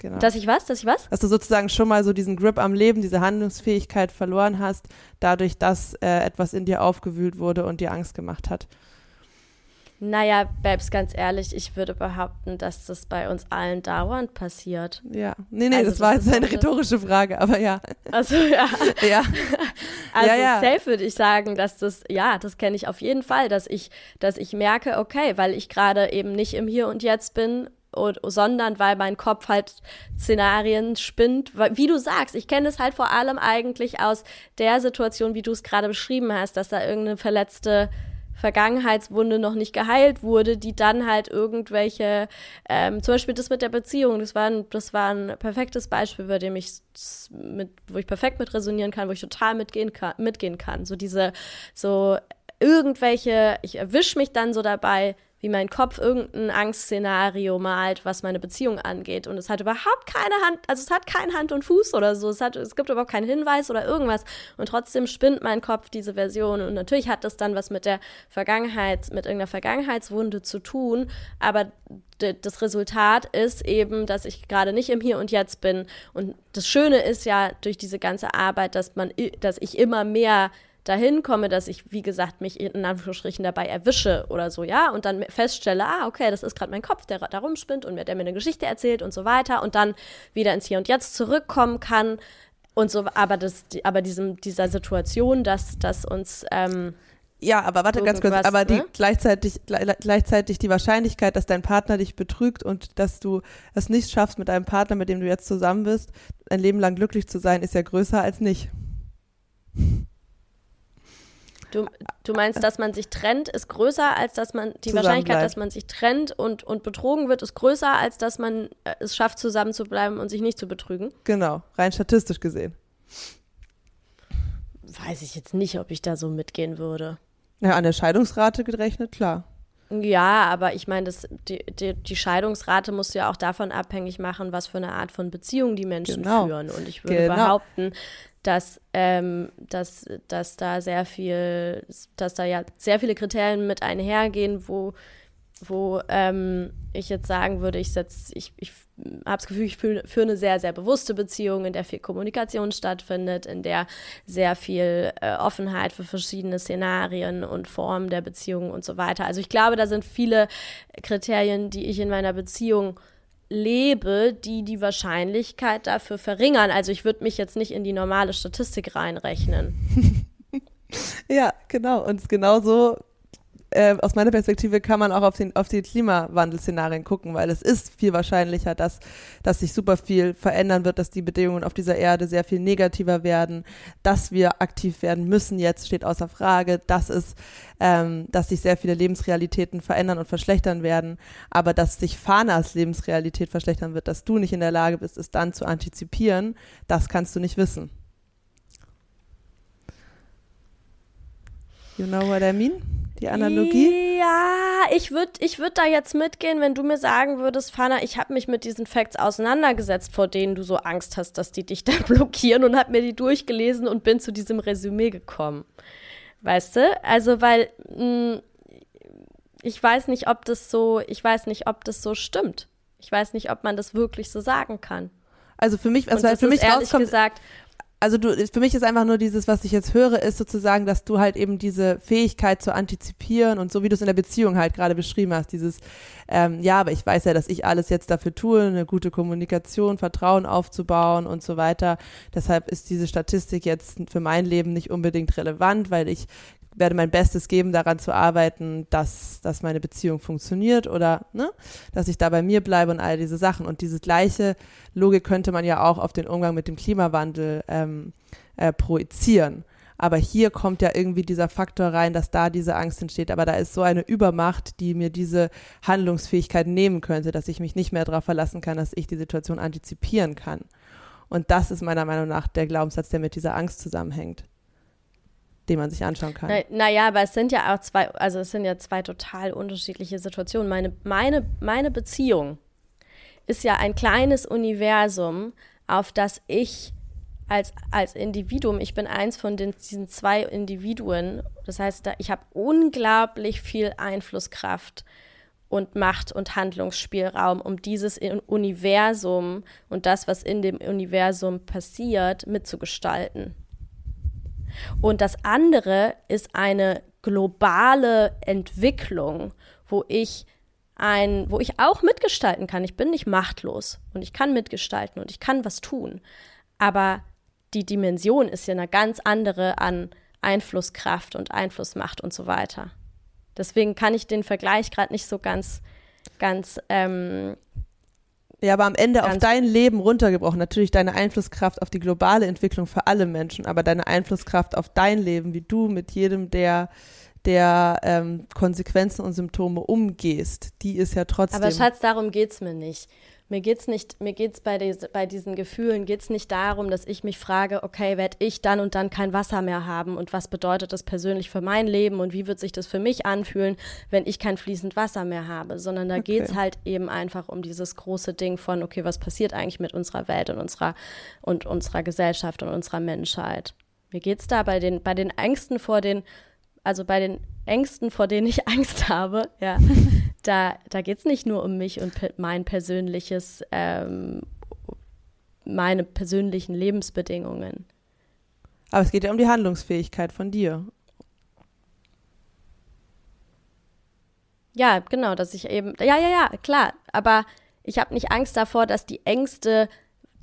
genau. Dass ich was? Dass ich was? dass du sozusagen schon mal so diesen Grip am Leben, diese Handlungsfähigkeit verloren hast, dadurch, dass äh, etwas in dir aufgewühlt wurde und dir Angst gemacht hat. Naja, Babs, ganz ehrlich, ich würde behaupten, dass das bei uns allen dauernd passiert. Ja, nee, nee, Also das war das jetzt ist eine rhetorische Frage, aber ja. Also ja. Ja, Also Ja, ja. safe würde ich sagen, dass das, ja, das kenne ich auf jeden Fall, dass ich, dass ich merke, okay, weil ich gerade eben nicht im Hier und Jetzt bin, und, sondern weil mein Kopf halt Szenarien spinnt. Wie du sagst, ich kenne es halt vor allem eigentlich aus der Situation, wie du es gerade beschrieben hast, dass da irgendeine verletzte Vergangenheitswunde noch nicht geheilt wurde, die dann halt irgendwelche, ähm, zum Beispiel das mit der Beziehung, das war ein, das war ein perfektes Beispiel, bei dem ich mit, wo ich perfekt mit resonieren kann, wo ich total mitgehen kann, mitgehen kann. So diese, so irgendwelche, ich erwische mich dann so dabei, wie mein Kopf irgendein Angstszenario malt, was meine Beziehung angeht. Und es hat überhaupt keine Hand, also es hat kein Hand und Fuß oder so. Es, hat, es gibt überhaupt keinen Hinweis oder irgendwas. Und trotzdem spinnt mein Kopf diese Version. Und natürlich hat das dann was mit der Vergangenheit, mit irgendeiner Vergangenheitswunde zu tun. Aber das Resultat ist eben, dass ich gerade nicht im Hier und Jetzt bin. Und das Schöne ist ja durch diese ganze Arbeit, dass man, dass ich immer mehr dahin komme, dass ich, wie gesagt, mich in Anführungsstrichen dabei erwische oder so, ja, und dann feststelle, ah, okay, das ist gerade mein Kopf, der da rumspinnt und mir, der mir eine Geschichte erzählt und so weiter und dann wieder ins Hier und Jetzt zurückkommen kann und so, aber das, aber diesem, dieser Situation, dass, dass uns, ähm, ja, aber warte ganz kurz, aber die ne? gleichzeitig, gle- gleichzeitig die Wahrscheinlichkeit, dass dein Partner dich betrügt und dass du es nicht schaffst, mit deinem Partner, mit dem du jetzt zusammen bist, ein Leben lang glücklich zu sein, ist ja größer als nicht. Du, du meinst, dass man sich trennt, ist größer, als dass man, die Wahrscheinlichkeit, dass man sich trennt und, und betrogen wird, ist größer, als dass man äh, es schafft, zusammen zu bleiben und sich nicht zu betrügen? Genau, rein statistisch gesehen. Weiß ich jetzt nicht, ob ich da so mitgehen würde. Ja, an der Scheidungsrate gerechnet, klar. Ja, aber ich meine, die, die, die, Scheidungsrate musst du ja auch davon abhängig machen, was für eine Art von Beziehung die Menschen genau. führen. Und ich würde genau. behaupten, dass, ähm, dass, dass da sehr viel, dass da ja sehr viele Kriterien mit einhergehen, wo, wo ähm, ich jetzt sagen würde, ich ich, ich habe das Gefühl, ich fühle für eine sehr, sehr bewusste Beziehung, in der viel Kommunikation stattfindet, in der sehr viel äh, Offenheit für verschiedene Szenarien und Formen der Beziehung und so weiter. Also ich glaube, da sind viele Kriterien, die ich in meiner Beziehung lebe, die die Wahrscheinlichkeit dafür verringern. Also ich würde mich jetzt nicht in die normale Statistik reinrechnen. ja, genau. Und genauso äh, aus meiner Perspektive kann man auch auf, den, auf die Klimawandelszenarien gucken, weil es ist viel wahrscheinlicher, dass, dass sich super viel verändern wird, dass die Bedingungen auf dieser Erde sehr viel negativer werden, dass wir aktiv werden müssen jetzt, steht außer Frage, dass es, ähm, dass sich sehr viele Lebensrealitäten verändern und verschlechtern werden, aber dass sich Fanas Lebensrealität verschlechtern wird, dass du nicht in der Lage bist, es dann zu antizipieren, das kannst du nicht wissen. You know what I mean? Die Analogie? Ja, ich würde ich würd da jetzt mitgehen, wenn du mir sagen würdest, Fana, ich habe mich mit diesen Facts auseinandergesetzt, vor denen du so Angst hast, dass die dich da blockieren und habe mir die durchgelesen und bin zu diesem Resümee gekommen. Weißt du? Also, weil mh, hm, ich weiß nicht, ob das so, ich weiß nicht, ob das so stimmt. Ich weiß nicht, ob man das wirklich so sagen kann. Also für mich, also für mich ehrlich gesagt also du, für mich ist einfach nur dieses, was ich jetzt höre, ist sozusagen, dass du halt eben diese Fähigkeit zu antizipieren und so wie du es in der Beziehung halt gerade beschrieben hast, dieses, ähm, ja, aber ich weiß ja, dass ich alles jetzt dafür tue, eine gute Kommunikation, Vertrauen aufzubauen und so weiter. Deshalb ist diese Statistik jetzt für mein Leben nicht unbedingt relevant, weil ich werde mein Bestes geben, daran zu arbeiten, dass, dass meine Beziehung funktioniert oder ne, dass ich da bei mir bleibe und all diese Sachen. Und diese gleiche Logik könnte man ja auch auf den Umgang mit dem Klimawandel ähm, äh, projizieren. Aber hier kommt ja irgendwie dieser Faktor rein, dass da diese Angst entsteht. Aber da ist so eine Übermacht, die mir diese Handlungsfähigkeit nehmen könnte, dass ich mich nicht mehr darauf verlassen kann, dass ich die Situation antizipieren kann. Und das ist meiner Meinung nach der Glaubenssatz, der mit dieser Angst zusammenhängt den man sich anschauen kann. Naja, na aber es sind ja auch zwei, also es sind ja zwei total unterschiedliche Situationen. Meine, meine, meine Beziehung ist ja ein kleines Universum, auf das ich als, als Individuum, ich bin eins von den, diesen zwei Individuen, das heißt, da, ich habe unglaublich viel Einflusskraft und Macht und Handlungsspielraum, um dieses Universum und das, was in dem Universum passiert, mitzugestalten. Und das andere ist eine globale Entwicklung, wo ich ein, wo ich auch mitgestalten kann. Ich bin nicht machtlos und ich kann mitgestalten und ich kann was tun. Aber die Dimension ist ja eine ganz andere an Einflusskraft und Einflussmacht und so weiter. Deswegen kann ich den Vergleich gerade nicht so ganz, ganz ähm, ja, aber am Ende auf dein Leben runtergebrochen. Natürlich deine Einflusskraft auf die globale Entwicklung für alle Menschen, aber deine Einflusskraft auf dein Leben, wie du mit jedem der der ähm, Konsequenzen und Symptome umgehst, die ist ja trotzdem. Aber Schatz, darum geht's mir nicht. Mir geht's nicht, mir geht's bei, des, bei diesen Gefühlen geht's nicht darum, dass ich mich frage, okay, werde ich dann und dann kein Wasser mehr haben und was bedeutet das persönlich für mein Leben und wie wird sich das für mich anfühlen, wenn ich kein fließend Wasser mehr habe, sondern da okay. geht's halt eben einfach um dieses große Ding von, okay, was passiert eigentlich mit unserer Welt und unserer und unserer Gesellschaft und unserer Menschheit. Mir geht's da bei den bei den Ängsten vor den also bei den Ängsten, vor denen ich Angst habe, ja, da, da geht es nicht nur um mich und mein persönliches, ähm, meine persönlichen Lebensbedingungen. Aber es geht ja um die Handlungsfähigkeit von dir. Ja, genau, dass ich eben, ja, ja, ja, klar, aber ich habe nicht Angst davor, dass die Ängste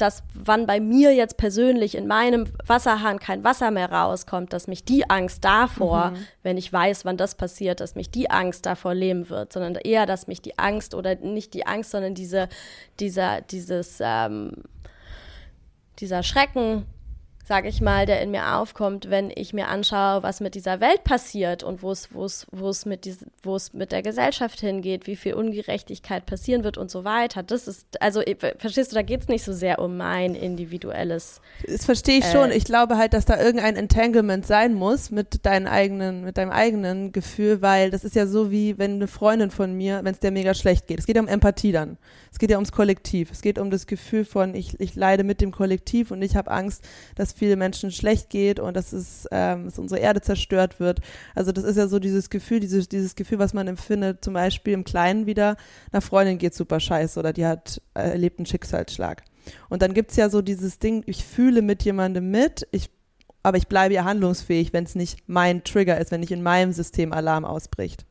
dass wann bei mir jetzt persönlich in meinem Wasserhahn kein Wasser mehr rauskommt, dass mich die Angst davor, mhm. wenn ich weiß, wann das passiert, dass mich die Angst davor leben wird, sondern eher, dass mich die Angst oder nicht die Angst, sondern diese, dieser, dieses, ähm, dieser Schrecken sage ich mal, der in mir aufkommt, wenn ich mir anschaue, was mit dieser Welt passiert und wo es, wo es, wo es mit dies, wo es mit der Gesellschaft hingeht, wie viel Ungerechtigkeit passieren wird und so weiter. Das ist, also verstehst du, da geht es nicht so sehr um mein individuelles. Das verstehe ich äh, schon. Ich glaube halt, dass da irgendein Entanglement sein muss mit deinen eigenen, mit deinem eigenen Gefühl, weil das ist ja so wie wenn eine Freundin von mir, wenn es der mega schlecht geht. Es geht ja um Empathie dann. Es geht ja ums Kollektiv. Es geht um das Gefühl von, ich, ich leide mit dem Kollektiv und ich habe Angst, dass viele Menschen schlecht geht und dass, es, ähm, dass unsere Erde zerstört wird. Also das ist ja so dieses Gefühl, dieses, dieses Gefühl, was man empfindet, zum Beispiel im Kleinen wieder, einer Freundin geht super scheiße oder die hat äh, erlebt einen Schicksalsschlag. Und dann gibt es ja so dieses Ding, ich fühle mit jemandem mit, ich, aber ich bleibe ja handlungsfähig, wenn es nicht mein Trigger ist, wenn nicht in meinem System Alarm ausbricht.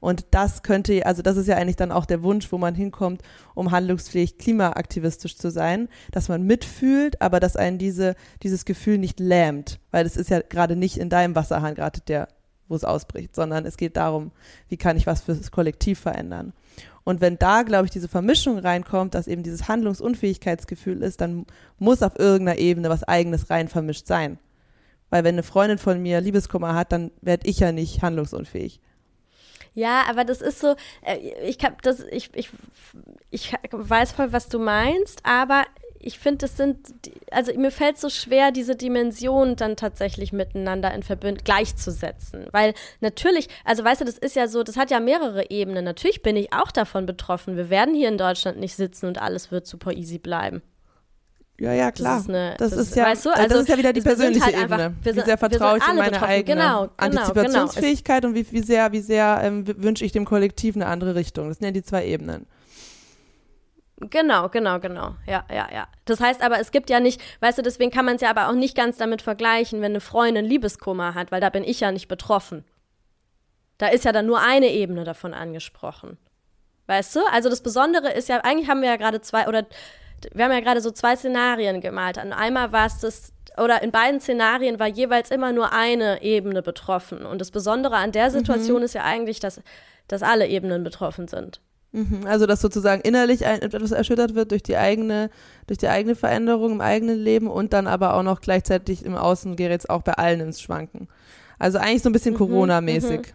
Und das könnte, also das ist ja eigentlich dann auch der Wunsch, wo man hinkommt, um handlungsfähig klimaaktivistisch zu sein, dass man mitfühlt, aber dass einen diese, dieses Gefühl nicht lähmt, weil es ist ja gerade nicht in deinem Wasserhahn gerade der, wo es ausbricht, sondern es geht darum, wie kann ich was fürs Kollektiv verändern. Und wenn da, glaube ich, diese Vermischung reinkommt, dass eben dieses Handlungsunfähigkeitsgefühl ist, dann muss auf irgendeiner Ebene was Eigenes rein vermischt sein. Weil wenn eine Freundin von mir Liebeskummer hat, dann werde ich ja nicht handlungsunfähig. Ja, aber das ist so, äh, ich hab das, ich, ich, ich weiß voll, was du meinst, aber ich finde, das sind, also mir fällt so schwer, diese Dimensionen dann tatsächlich miteinander in Verbindung gleichzusetzen. Weil natürlich, also weißt du, das ist ja so, das hat ja mehrere Ebenen. Natürlich bin ich auch davon betroffen. Wir werden hier in Deutschland nicht sitzen und alles wird super easy bleiben. Ja, ja, klar. Das ist, eine, das, das ist ja, weißt du, also, das ist ja wieder die persönliche halt Ebene. Einfach, wie sehr vertraue ich in meine betroffen. eigene genau, genau, Antizipationsfähigkeit genau. und wie, wie sehr, wie sehr ähm, wünsche ich dem Kollektiv eine andere Richtung. Das sind ja die zwei Ebenen. Genau, genau, genau. Ja, ja, ja. Das heißt aber, es gibt ja nicht, weißt du, deswegen kann man es ja aber auch nicht ganz damit vergleichen, wenn eine Freundin Liebeskummer hat, weil da bin ich ja nicht betroffen. Da ist ja dann nur eine Ebene davon angesprochen. Weißt du? Also das Besondere ist ja, eigentlich haben wir ja gerade zwei oder wir haben ja gerade so zwei Szenarien gemalt. Und einmal war es das, oder in beiden Szenarien war jeweils immer nur eine Ebene betroffen. Und das Besondere an der Situation mhm. ist ja eigentlich, dass, dass alle Ebenen betroffen sind. Mhm. Also dass sozusagen innerlich ein, etwas erschüttert wird durch die eigene, durch die eigene Veränderung im eigenen Leben und dann aber auch noch gleichzeitig im Außen gerät es auch bei allen ins Schwanken. Also eigentlich so ein bisschen mhm. Corona-mäßig.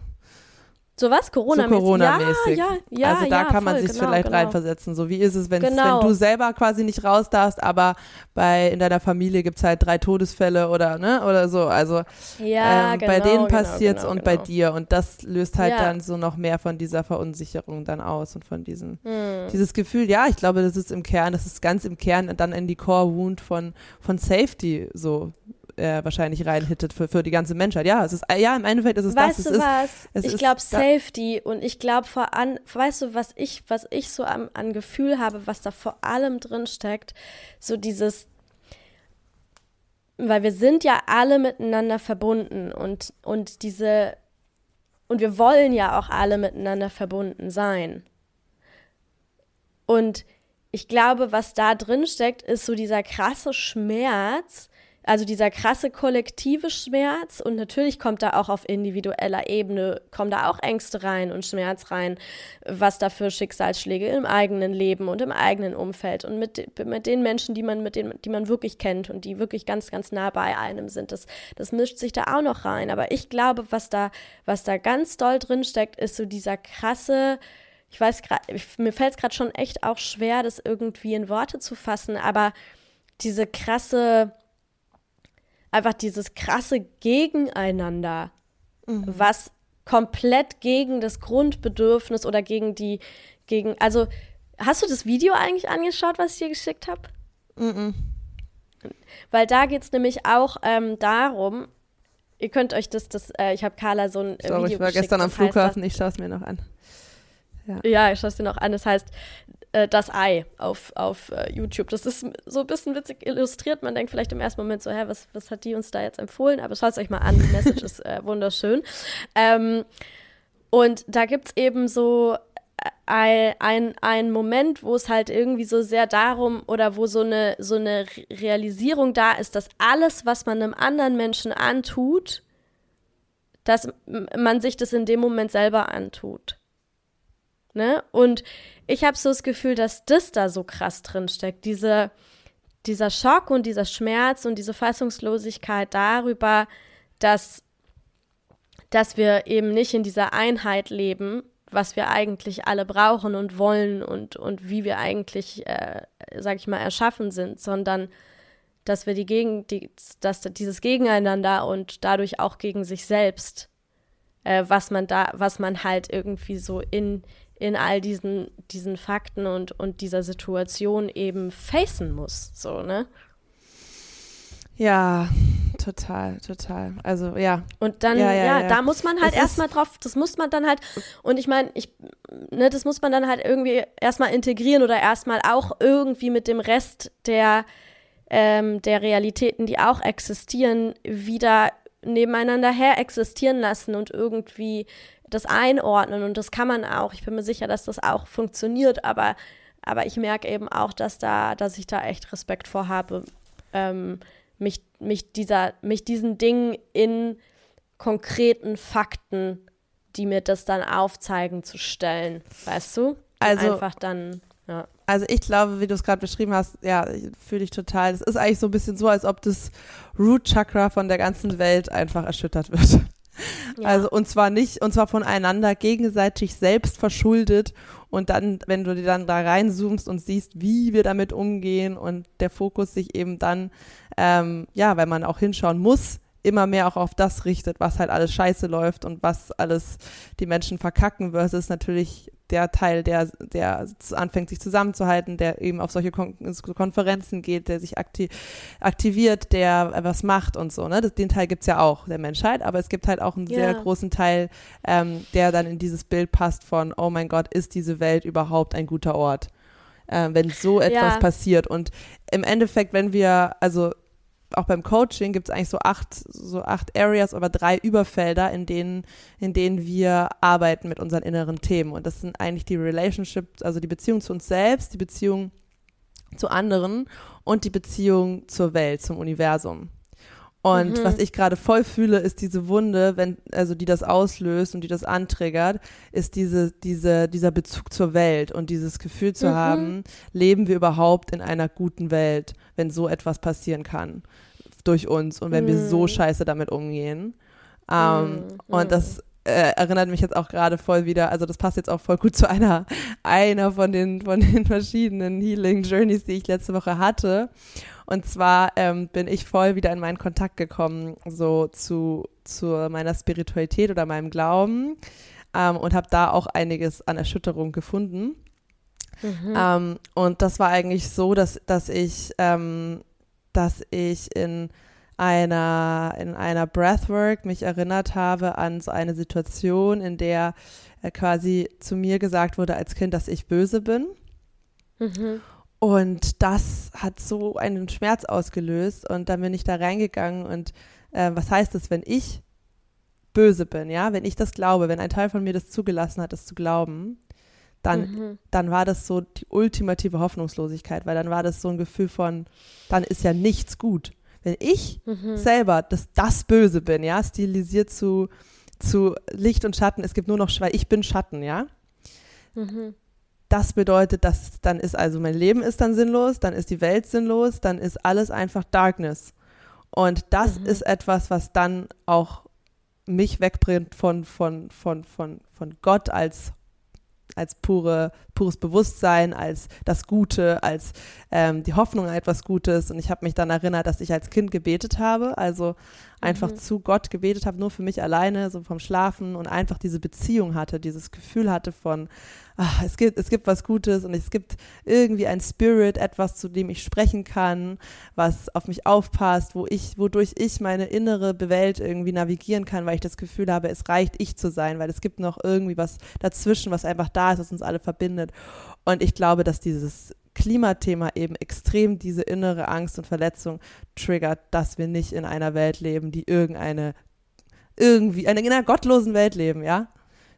So was? Corona-mäßig? So Corona-mäßig. Ja, ja, ja, also da ja, kann man voll, sich genau, vielleicht genau. reinversetzen. So wie ist es, genau. wenn du selber quasi nicht raus darfst, aber bei in deiner Familie gibt es halt drei Todesfälle oder ne oder so. Also ja, ähm, genau, bei denen genau, passiert es genau, und bei genau. dir. Und das löst halt dann so noch mehr von dieser Verunsicherung dann aus und von diesem hm. dieses Gefühl, ja, ich glaube, das ist im Kern, das ist ganz im Kern dann in die Core-Wound von, von Safety so äh, wahrscheinlich reinhittet für, für die ganze Menschheit. Ja, es ist, ja, im Endeffekt ist es weißt das. du es was? Ist, ich glaube Safety und ich glaube vor allem, weißt du, was ich, was ich so am, an Gefühl habe, was da vor allem drin steckt, so dieses, weil wir sind ja alle miteinander verbunden und, und diese, und wir wollen ja auch alle miteinander verbunden sein. Und ich glaube, was da drin steckt, ist so dieser krasse Schmerz, also dieser krasse kollektive Schmerz und natürlich kommt da auch auf individueller Ebene, kommen da auch Ängste rein und Schmerz rein, was da für Schicksalsschläge im eigenen Leben und im eigenen Umfeld und mit, mit den Menschen, die man, mit denen, die man wirklich kennt und die wirklich ganz, ganz nah bei einem sind. Das, das mischt sich da auch noch rein. Aber ich glaube, was da, was da ganz doll drin steckt, ist so dieser krasse, ich weiß gerade, mir fällt es gerade schon echt auch schwer, das irgendwie in Worte zu fassen, aber diese krasse, einfach dieses krasse Gegeneinander, mhm. was komplett gegen das Grundbedürfnis oder gegen die, gegen, also hast du das Video eigentlich angeschaut, was ich dir geschickt habe? Mhm. Weil da geht es nämlich auch ähm, darum, ihr könnt euch das, das äh, ich habe Carla so ein äh, Sorry, Video ich war gestern am das heißt, Flughafen, ich schaue es mir noch an. Ja, ja ich schaue es dir noch an. Das heißt, äh, das Ei auf, auf äh, YouTube. Das ist so ein bisschen witzig illustriert. Man denkt vielleicht im ersten Moment so, hä, was, was hat die uns da jetzt empfohlen? Aber schaut es euch mal an. Die Message ist äh, wunderschön. Ähm, und da gibt es eben so ein, ein, ein Moment, wo es halt irgendwie so sehr darum oder wo so eine, so eine Realisierung da ist, dass alles, was man einem anderen Menschen antut, dass man sich das in dem Moment selber antut. Ne? Und ich habe so das Gefühl, dass das da so krass drin steckt. Diese, dieser Schock und dieser Schmerz und diese Fassungslosigkeit darüber, dass, dass wir eben nicht in dieser Einheit leben, was wir eigentlich alle brauchen und wollen und, und wie wir eigentlich, äh, sag ich mal, erschaffen sind, sondern dass wir die gegen, die, dass dieses Gegeneinander und dadurch auch gegen sich selbst, äh, was man da, was man halt irgendwie so in, in all diesen, diesen Fakten und, und dieser Situation eben facen muss, so, ne? Ja, total, total. Also ja. Und dann, ja, ja, ja, ja. da muss man halt erstmal drauf, das muss man dann halt, und ich meine, ich, ne, das muss man dann halt irgendwie erstmal integrieren oder erstmal auch irgendwie mit dem Rest der, ähm, der Realitäten, die auch existieren, wieder nebeneinander her existieren lassen und irgendwie das einordnen und das kann man auch. Ich bin mir sicher, dass das auch funktioniert, aber, aber ich merke eben auch, dass da, dass ich da echt Respekt vor habe, ähm, mich, mich dieser, mich diesen Dingen in konkreten Fakten, die mir das dann aufzeigen, zu stellen. Weißt du? Also einfach dann, ja. Also ich glaube, wie du es gerade beschrieben hast, ja, fühle ich total. Es ist eigentlich so ein bisschen so, als ob das Root Chakra von der ganzen Welt einfach erschüttert wird. Ja. Also und zwar nicht, und zwar voneinander gegenseitig selbst verschuldet. Und dann, wenn du dir dann da reinzoomst und siehst, wie wir damit umgehen und der Fokus sich eben dann, ähm, ja, weil man auch hinschauen muss, immer mehr auch auf das richtet, was halt alles scheiße läuft und was alles die Menschen verkacken, versus natürlich der Teil, der, der anfängt, sich zusammenzuhalten, der eben auf solche Kon Konferenzen geht, der sich aktiv aktiviert, der was macht und so. Ne? Das, den Teil gibt es ja auch, der Menschheit, aber es gibt halt auch einen yeah. sehr großen Teil, ähm, der dann in dieses Bild passt von, oh mein Gott, ist diese Welt überhaupt ein guter Ort? Äh, wenn so etwas ja. passiert. Und im Endeffekt, wenn wir, also auch beim Coaching gibt es eigentlich so acht, so acht Areas oder drei Überfelder, in denen, in denen wir arbeiten mit unseren inneren Themen. Und das sind eigentlich die Relationships, also die Beziehung zu uns selbst, die Beziehung zu anderen und die Beziehung zur Welt, zum Universum. Und mhm. was ich gerade voll fühle, ist diese Wunde, wenn, also die das auslöst und die das antriggert, ist diese, diese, dieser Bezug zur Welt und dieses Gefühl zu mhm. haben, leben wir überhaupt in einer guten Welt, wenn so etwas passieren kann durch uns und wenn mhm. wir so mhm. scheiße damit umgehen. Ähm, mhm. Und das äh, erinnert mich jetzt auch gerade voll wieder, also das passt jetzt auch voll gut zu einer, einer von den, von den verschiedenen Healing Journeys, die ich letzte Woche hatte. Und zwar ähm, bin ich voll wieder in meinen Kontakt gekommen, so zu, zu meiner Spiritualität oder meinem Glauben ähm, und habe da auch einiges an Erschütterung gefunden. Mhm. Ähm, und das war eigentlich so, dass, dass ich, ähm, dass ich in einer, in einer Breathwork mich erinnert habe an so eine Situation, in der äh, quasi zu mir gesagt wurde als Kind, dass ich böse bin. Mhm. Und das hat so einen Schmerz ausgelöst und dann bin ich da reingegangen und äh, was heißt das, wenn ich böse bin, ja, wenn ich das glaube, wenn ein Teil von mir das zugelassen hat, das zu glauben, dann, mhm. dann war das so die ultimative Hoffnungslosigkeit, weil dann war das so ein Gefühl von, dann ist ja nichts gut. Wenn ich mhm. selber das, das Böse bin, ja, stilisiert zu, zu Licht und Schatten, es gibt nur noch, weil ich bin Schatten, ja, mhm das bedeutet, dass dann ist also mein Leben ist dann sinnlos, dann ist die Welt sinnlos, dann ist alles einfach Darkness. Und das mhm. ist etwas, was dann auch mich wegbringt von, von, von, von, von Gott als, als pure, pures Bewusstsein, als das Gute, als ähm, die Hoffnung an etwas Gutes. Und ich habe mich dann erinnert, dass ich als Kind gebetet habe, also einfach mhm. zu Gott gebetet habe, nur für mich alleine, so vom Schlafen und einfach diese Beziehung hatte, dieses Gefühl hatte von, ach, es gibt, es gibt was Gutes und es gibt irgendwie ein Spirit, etwas, zu dem ich sprechen kann, was auf mich aufpasst, wo ich, wodurch ich meine innere Welt irgendwie navigieren kann, weil ich das Gefühl habe, es reicht ich zu sein, weil es gibt noch irgendwie was dazwischen, was einfach da ist, was uns alle verbindet. Und ich glaube, dass dieses Klimathema eben extrem diese innere Angst und Verletzung triggert, dass wir nicht in einer Welt leben, die irgendeine, irgendwie, in einer gottlosen Welt leben, ja?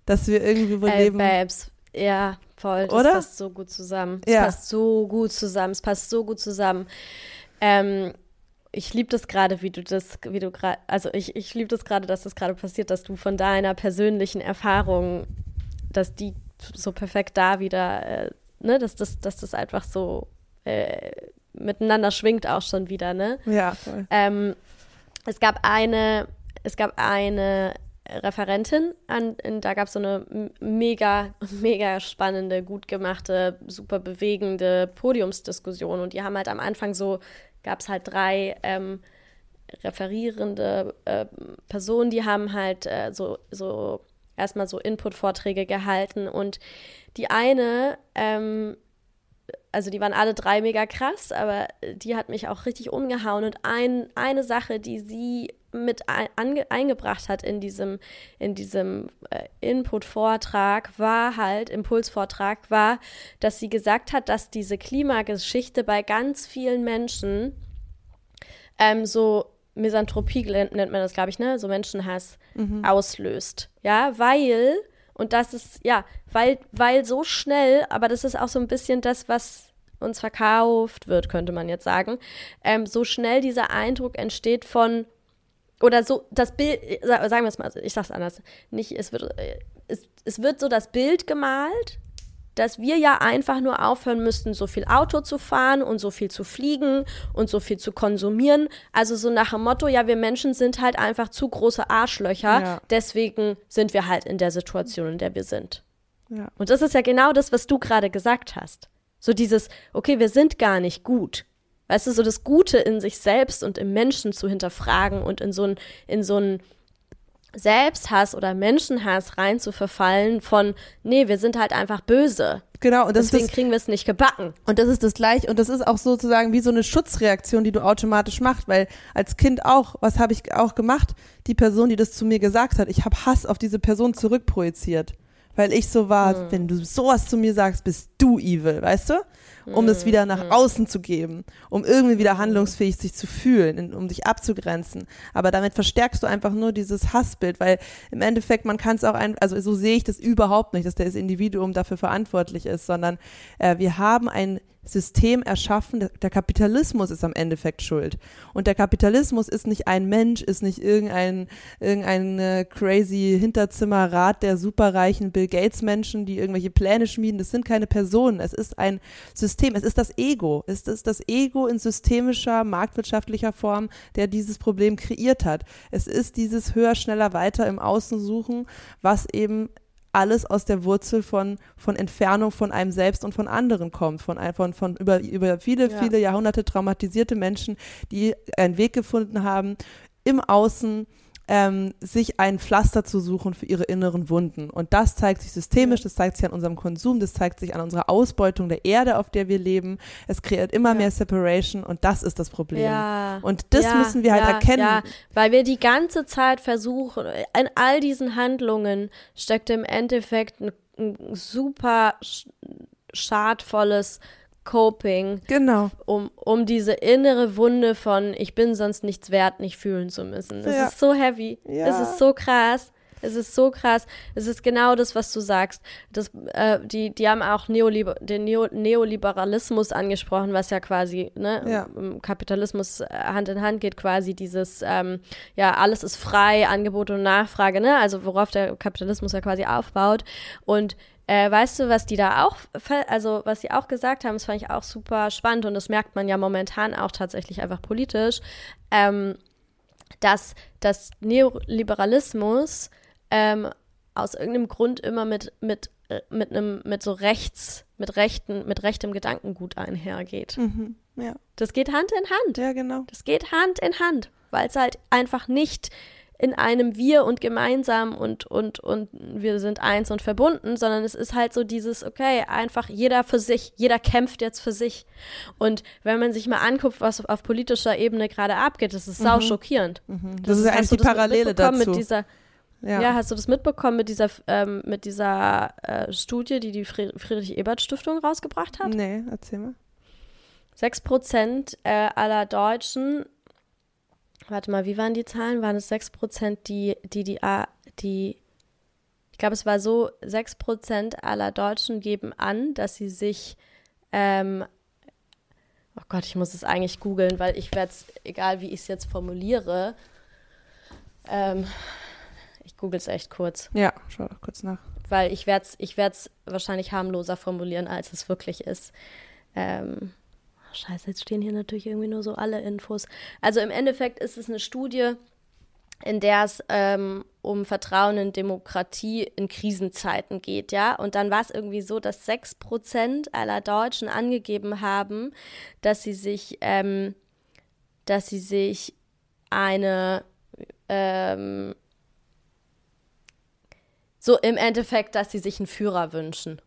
Dass wir irgendwie wo Ey, leben. Babes, ja, voll. Das Oder? passt so gut zusammen. Es ja. passt so gut zusammen. Es passt so gut zusammen. Ähm, ich liebe das gerade, wie du das, wie du gerade, also ich, ich liebe das gerade, dass das gerade passiert, dass du von deiner persönlichen Erfahrung, dass die so perfekt da wieder, äh, ne, dass das, dass das einfach so äh, miteinander schwingt auch schon wieder, ne? Ja, voll. Ähm, es gab eine, es gab eine Referentin, an, in, da gab es so eine mega, mega spannende, gut gemachte, super bewegende Podiumsdiskussion und die haben halt am Anfang so, gab es halt drei ähm, referierende äh, Personen, die haben halt äh, so, so erstmal so Input-Vorträge gehalten und die eine ähm, also die waren alle drei mega krass, aber die hat mich auch richtig umgehauen. Und ein, eine Sache, die sie mit ange, eingebracht hat in diesem, in diesem äh, Input-Vortrag, war halt, Impulsvortrag, war, dass sie gesagt hat, dass diese Klimageschichte bei ganz vielen Menschen ähm, so Misanthropie nennt man das, glaube ich, ne? So Menschenhass mhm. auslöst. Ja, weil und das ist, ja, weil, weil so schnell, aber das ist auch so ein bisschen das, was uns verkauft wird, könnte man jetzt sagen, ähm, so schnell dieser Eindruck entsteht von, oder so, das Bild, sagen wir es mal, ich sag's anders, nicht, es wird, äh, es, es wird so das Bild gemalt, dass wir ja einfach nur aufhören müssten, so viel Auto zu fahren und so viel zu fliegen und so viel zu konsumieren. Also so nach dem Motto, ja, wir Menschen sind halt einfach zu große Arschlöcher, ja. deswegen sind wir halt in der Situation, in der wir sind. Ja. Und das ist ja genau das, was du gerade gesagt hast. So dieses, okay, wir sind gar nicht gut. Weißt du, so das Gute in sich selbst und im Menschen zu hinterfragen und in so ein, in so ein Selbsthass oder Menschenhass rein zu verfallen von, nee, wir sind halt einfach böse. Genau, und deswegen das, kriegen wir es nicht gebacken. Und das ist das gleiche, und das ist auch sozusagen wie so eine Schutzreaktion, die du automatisch machst, weil als Kind auch, was habe ich auch gemacht? Die Person, die das zu mir gesagt hat, ich habe Hass auf diese Person zurückprojiziert. Weil ich so war, hm. wenn du sowas zu mir sagst, bist du evil, weißt du? um es wieder nach mhm. außen zu geben, um irgendwie wieder handlungsfähig sich zu fühlen, um sich abzugrenzen. Aber damit verstärkst du einfach nur dieses Hassbild, weil im Endeffekt man kann es auch ein, also so sehe ich das überhaupt nicht, dass das Individuum dafür verantwortlich ist, sondern äh, wir haben ein System erschaffen. Der Kapitalismus ist am Endeffekt schuld. Und der Kapitalismus ist nicht ein Mensch, ist nicht irgendein, irgendein äh, crazy Hinterzimmerrat der superreichen Bill Gates Menschen, die irgendwelche Pläne schmieden. Das sind keine Personen. Es ist ein System. Es ist das Ego. Es ist das Ego in systemischer, marktwirtschaftlicher Form, der dieses Problem kreiert hat. Es ist dieses höher, schneller, weiter im Außen suchen, was eben alles aus der Wurzel von, von Entfernung von einem selbst und von anderen kommt, von, von, von über, über viele, ja. viele Jahrhunderte traumatisierte Menschen, die einen Weg gefunden haben, im Außen ähm, sich ein Pflaster zu suchen für ihre inneren Wunden. Und das zeigt sich systemisch, das zeigt sich an unserem Konsum, das zeigt sich an unserer Ausbeutung der Erde, auf der wir leben. Es kreiert immer ja. mehr Separation und das ist das Problem. Ja. Und das ja, müssen wir halt erkennen. Ja, weil wir die ganze Zeit versuchen, in all diesen Handlungen steckt im Endeffekt ein, ein super schadvolles Coping. Genau. Um, um diese innere Wunde von ich bin sonst nichts wert, nicht fühlen zu müssen. Es ja. ist so heavy. Ja. Es ist so krass. Es ist so krass. Es ist genau das, was du sagst. Das, äh, die, die haben auch Neoliber den Neo Neoliberalismus angesprochen, was ja quasi ne, ja. im Kapitalismus äh, Hand in Hand geht, quasi dieses, ähm, ja, alles ist frei, Angebot und Nachfrage, ne? Also worauf der Kapitalismus ja quasi aufbaut. Und äh, weißt du, was die da auch, also was sie auch gesagt haben, das fand ich auch super spannend und das merkt man ja momentan auch tatsächlich einfach politisch, ähm, dass das Neoliberalismus ähm, aus irgendeinem Grund immer mit, mit, äh, mit einem, mit so rechts, mit rechten, mit rechtem Gedankengut einhergeht. Mhm, ja. Das geht Hand in Hand. Ja, genau. Das geht Hand in Hand, weil es halt einfach nicht in einem Wir und gemeinsam und, und, und wir sind eins und verbunden, sondern es ist halt so dieses, okay, einfach jeder für sich, jeder kämpft jetzt für sich. Und wenn man sich mal anguckt, was auf politischer Ebene gerade abgeht, das ist mhm. sau schockierend. Mhm. Das, das, ist eigentlich die Parallele dazu. Dieser, ja. ja. hast du das mitbekommen mit dieser, ähm, mit dieser äh, Studie, die die Friedrich-Ebert-Stiftung rausgebracht hat? Nee, erzähl mal. Sechs Prozent äh, aller Deutschen warte mal, wie waren die Zahlen? Waren es 6 Prozent, die, die, die, die, ich glaube, es war so, 6 Prozent aller Deutschen geben an, dass sie sich, ähm, oh Gott, ich muss es eigentlich googeln, weil ich werde es, egal wie ich es jetzt formuliere, ähm, ich google es echt kurz. Ja, schau doch kurz nach. Weil ich werde es ich wahrscheinlich harmloser formulieren, als es wirklich ist. Ähm, scheiße, jetzt stehen hier natürlich irgendwie nur so alle Infos. Also im Endeffekt ist es eine Studie, in der es ähm, um Vertrauen in Demokratie in Krisenzeiten geht, ja. Und dann war es irgendwie so, dass 6% aller Deutschen angegeben haben, dass sie sich, ähm, dass sie sich eine ähm, so im Endeffekt, dass sie sich einen Führer wünschen.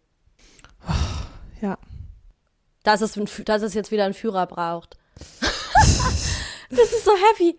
Ja. Dass es, dass es jetzt wieder einen Führer braucht. das ist so heavy.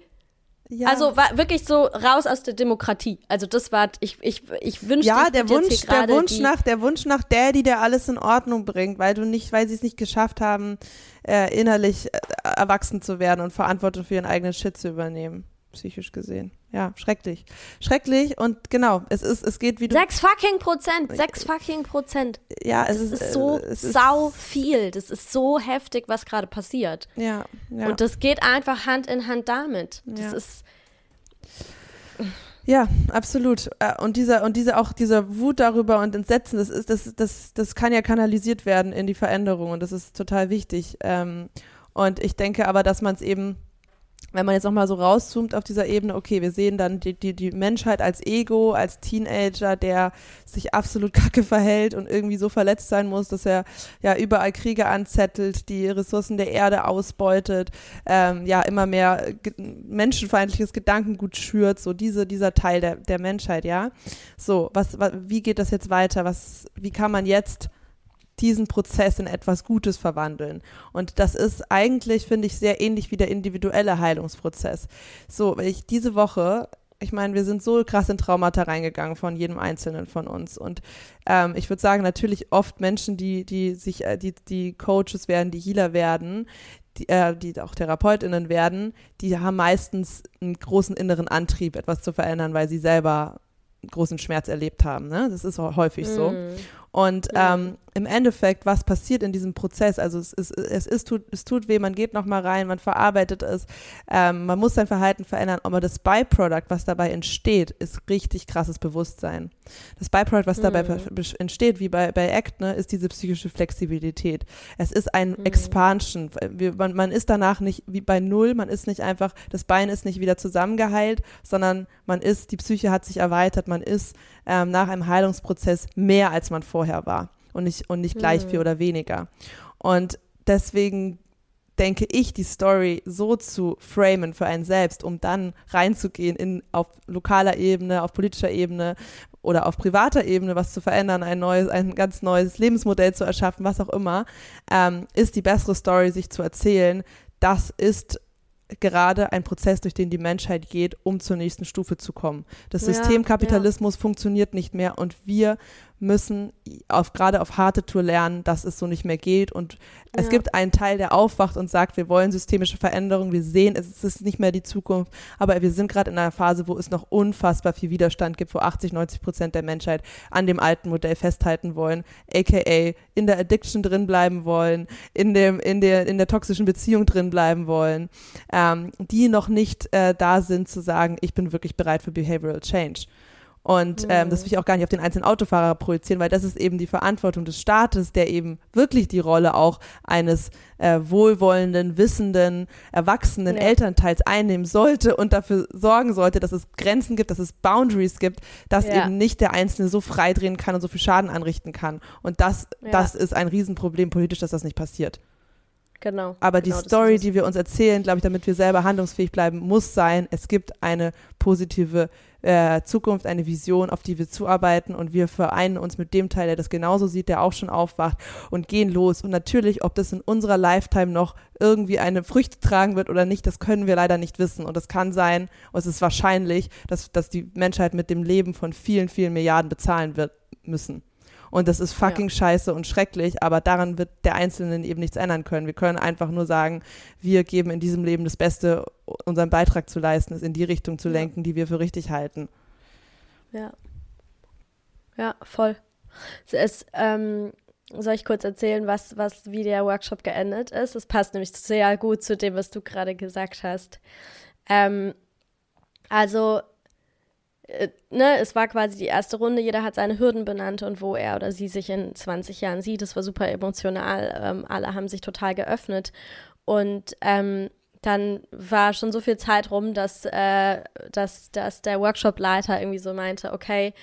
Ja. Also war wirklich so raus aus der Demokratie. Also das war, ich, ich, ich wünschte, ja, der Wunsch, der Wunsch nach, der Wunsch nach Daddy, der alles in Ordnung bringt, weil du nicht, weil sie es nicht geschafft haben, äh, innerlich äh, erwachsen zu werden und Verantwortung für ihren eigenen Shit zu übernehmen psychisch gesehen. Ja, schrecklich. Schrecklich und genau, es ist, es geht wie du. Sechs fucking Prozent, sechs fucking Prozent. Ja, es ist, ist so äh, sau viel. Das ist so heftig, was gerade passiert. Ja, ja. Und das geht einfach Hand in Hand damit. Das ja. ist. Ja, absolut. Äh, und dieser, und diese auch dieser Wut darüber und Entsetzen, das ist, das, das, das kann ja kanalisiert werden in die Veränderung und das ist total wichtig. Ähm, und ich denke aber, dass man es eben wenn man jetzt nochmal so rauszoomt auf dieser Ebene, okay, wir sehen dann die, die, die Menschheit als Ego, als Teenager, der sich absolut kacke verhält und irgendwie so verletzt sein muss, dass er ja überall Kriege anzettelt, die Ressourcen der Erde ausbeutet, ähm, ja, immer mehr ge menschenfeindliches Gedankengut schürt, so diese, dieser Teil der, der Menschheit, ja. So, was, wie geht das jetzt weiter? Was, wie kann man jetzt diesen Prozess in etwas Gutes verwandeln. Und das ist eigentlich, finde ich, sehr ähnlich wie der individuelle Heilungsprozess. So, weil ich diese Woche ich meine, wir sind so krass in Traumata reingegangen von jedem Einzelnen von uns. Und ähm, ich würde sagen, natürlich oft Menschen, die, die sich, äh, die, die Coaches werden, die Healer werden, die, äh, die auch TherapeutInnen werden, die haben meistens einen großen inneren Antrieb, etwas zu verändern, weil sie selber großen Schmerz erlebt haben. Ne? Das ist häufig mm. Und ähm, im Endeffekt, was passiert in diesem Prozess? Also es, ist, es, ist, tut, es tut weh, man geht nochmal rein, man verarbeitet es, ähm, man muss sein Verhalten verändern, aber das Byproduct, was dabei entsteht, ist richtig krasses Bewusstsein. Das Byproduct, was dabei mhm. entsteht, wie bei, bei ACT, ne, ist diese psychische Flexibilität. Es ist ein mhm. Expansion. Man, man ist danach nicht wie bei Null, man ist nicht einfach, das Bein ist nicht wieder zusammengeheilt, sondern man ist, die Psyche hat sich erweitert, man ist ähm, nach einem Heilungsprozess mehr, als man vorher war und nicht, und nicht gleich mhm. viel oder weniger. Und deswegen denke ich, die Story so zu framen für einen selbst, um dann reinzugehen in auf lokaler Ebene, auf politischer Ebene oder auf privater Ebene was zu verändern, ein neues, ein ganz neues Lebensmodell zu erschaffen, was auch immer, ähm, ist die bessere Story, sich zu erzählen. Das ist gerade ein Prozess, durch den die Menschheit geht, um zur nächsten Stufe zu kommen. Das ja, System Kapitalismus ja. funktioniert nicht mehr und wir müssen auf, gerade auf harte Tour lernen, dass es so nicht mehr geht. Und ja. es gibt einen Teil, der aufwacht und sagt, wir wollen systemische Veränderungen, wir sehen, es ist nicht mehr die Zukunft, aber wir sind gerade in einer Phase, wo es noch unfassbar viel Widerstand gibt, wo 80, 90 Prozent der Menschheit an dem alten Modell festhalten wollen, aka in der Addiction drin bleiben wollen, in, dem, in, der, in der toxischen Beziehung drin bleiben wollen, ähm, die noch nicht äh, da sind zu sagen, ich bin wirklich bereit für Behavioral Change. Und ähm, das will ich auch gar nicht auf den einzelnen Autofahrer projizieren, weil das ist eben die Verantwortung des Staates, der eben wirklich die Rolle auch eines äh, wohlwollenden, wissenden, erwachsenen ja. Elternteils einnehmen sollte und dafür sorgen sollte, dass es Grenzen gibt, dass es Boundaries gibt, dass ja. eben nicht der Einzelne so frei drehen kann und so viel Schaden anrichten kann. Und das, ja. das ist ein Riesenproblem politisch, dass das nicht passiert. Genau. Aber genau, die Story, die wir uns erzählen, glaube ich, damit wir selber handlungsfähig bleiben, muss sein, es gibt eine positive äh, Zukunft, eine Vision, auf die wir zuarbeiten und wir vereinen uns mit dem Teil, der das genauso sieht, der auch schon aufwacht und gehen los. Und natürlich, ob das in unserer Lifetime noch irgendwie eine Früchte tragen wird oder nicht, das können wir leider nicht wissen. Und es kann sein, und es ist wahrscheinlich, dass, dass die Menschheit mit dem Leben von vielen, vielen Milliarden bezahlen wird müssen. Und das ist fucking ja. scheiße und schrecklich, aber daran wird der Einzelne eben nichts ändern können. Wir können einfach nur sagen, wir geben in diesem Leben das Beste, unseren Beitrag zu leisten, es in die Richtung zu lenken, ja. die wir für richtig halten. Ja. Ja, voll. Es, ähm, soll ich kurz erzählen, was, was, wie der Workshop geendet ist? Es passt nämlich sehr gut zu dem, was du gerade gesagt hast. Ähm, also äh, ne, es war quasi die erste Runde, jeder hat seine Hürden benannt und wo er oder sie sich in 20 Jahren sieht. Es war super emotional. Ähm, alle haben sich total geöffnet. Und ähm, dann war schon so viel Zeit rum, dass, äh, dass, dass der Workshop-Leiter irgendwie so meinte, okay,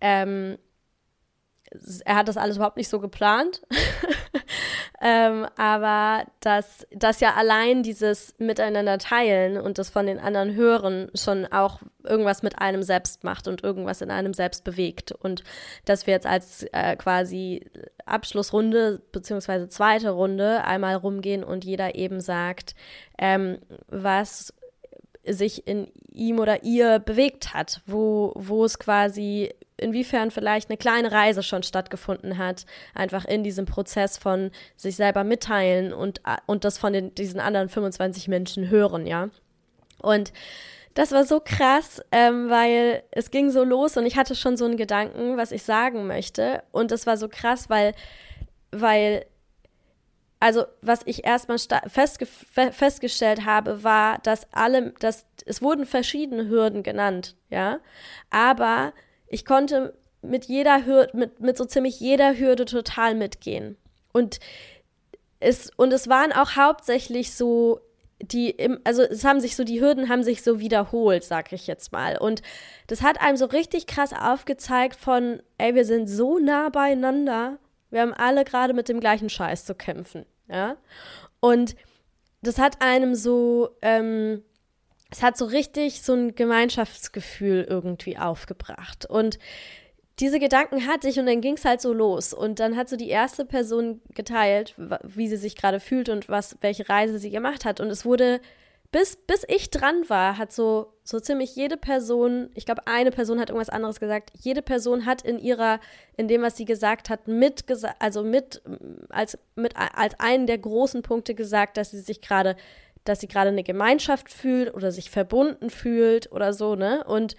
ähm, er hat das alles überhaupt nicht so geplant. ähm, aber dass, dass ja allein dieses Miteinander teilen und das von den anderen hören schon auch irgendwas mit einem selbst macht und irgendwas in einem selbst bewegt. Und dass wir jetzt als äh, quasi Abschlussrunde beziehungsweise zweite Runde einmal rumgehen und jeder eben sagt, ähm, was sich in ihm oder ihr bewegt hat, wo, wo es quasi inwiefern vielleicht eine kleine Reise schon stattgefunden hat, einfach in diesem Prozess von sich selber mitteilen und, und das von den, diesen anderen 25 Menschen hören, ja. Und das war so krass, ähm, weil es ging so los und ich hatte schon so einen Gedanken, was ich sagen möchte. Und das war so krass, weil, weil also was ich erstmal festge festgestellt habe, war, dass alle, dass es wurden verschiedene Hürden genannt, ja, aber ich konnte mit jeder Hürde, mit, mit so ziemlich jeder Hürde total mitgehen. Und es, und es waren auch hauptsächlich so die, also es haben sich so, die Hürden haben sich so wiederholt, sag ich jetzt mal. Und das hat einem so richtig krass aufgezeigt von, ey, wir sind so nah beieinander, wir haben alle gerade mit dem gleichen Scheiß zu kämpfen, ja. Und das hat einem so, ähm, es hat so richtig so ein Gemeinschaftsgefühl irgendwie aufgebracht. Und diese Gedanken hatte ich und dann ging es halt so los. Und dann hat so die erste Person geteilt, wie sie sich gerade fühlt und was, welche Reise sie gemacht hat. Und es wurde, bis, bis ich dran war, hat so, so ziemlich jede Person, ich glaube, eine Person hat irgendwas anderes gesagt, jede Person hat in ihrer, in dem, was sie gesagt hat, mit, also mit, als, mit, als einen der großen Punkte gesagt, dass sie sich gerade dass sie gerade eine Gemeinschaft fühlt oder sich verbunden fühlt oder so, ne? Und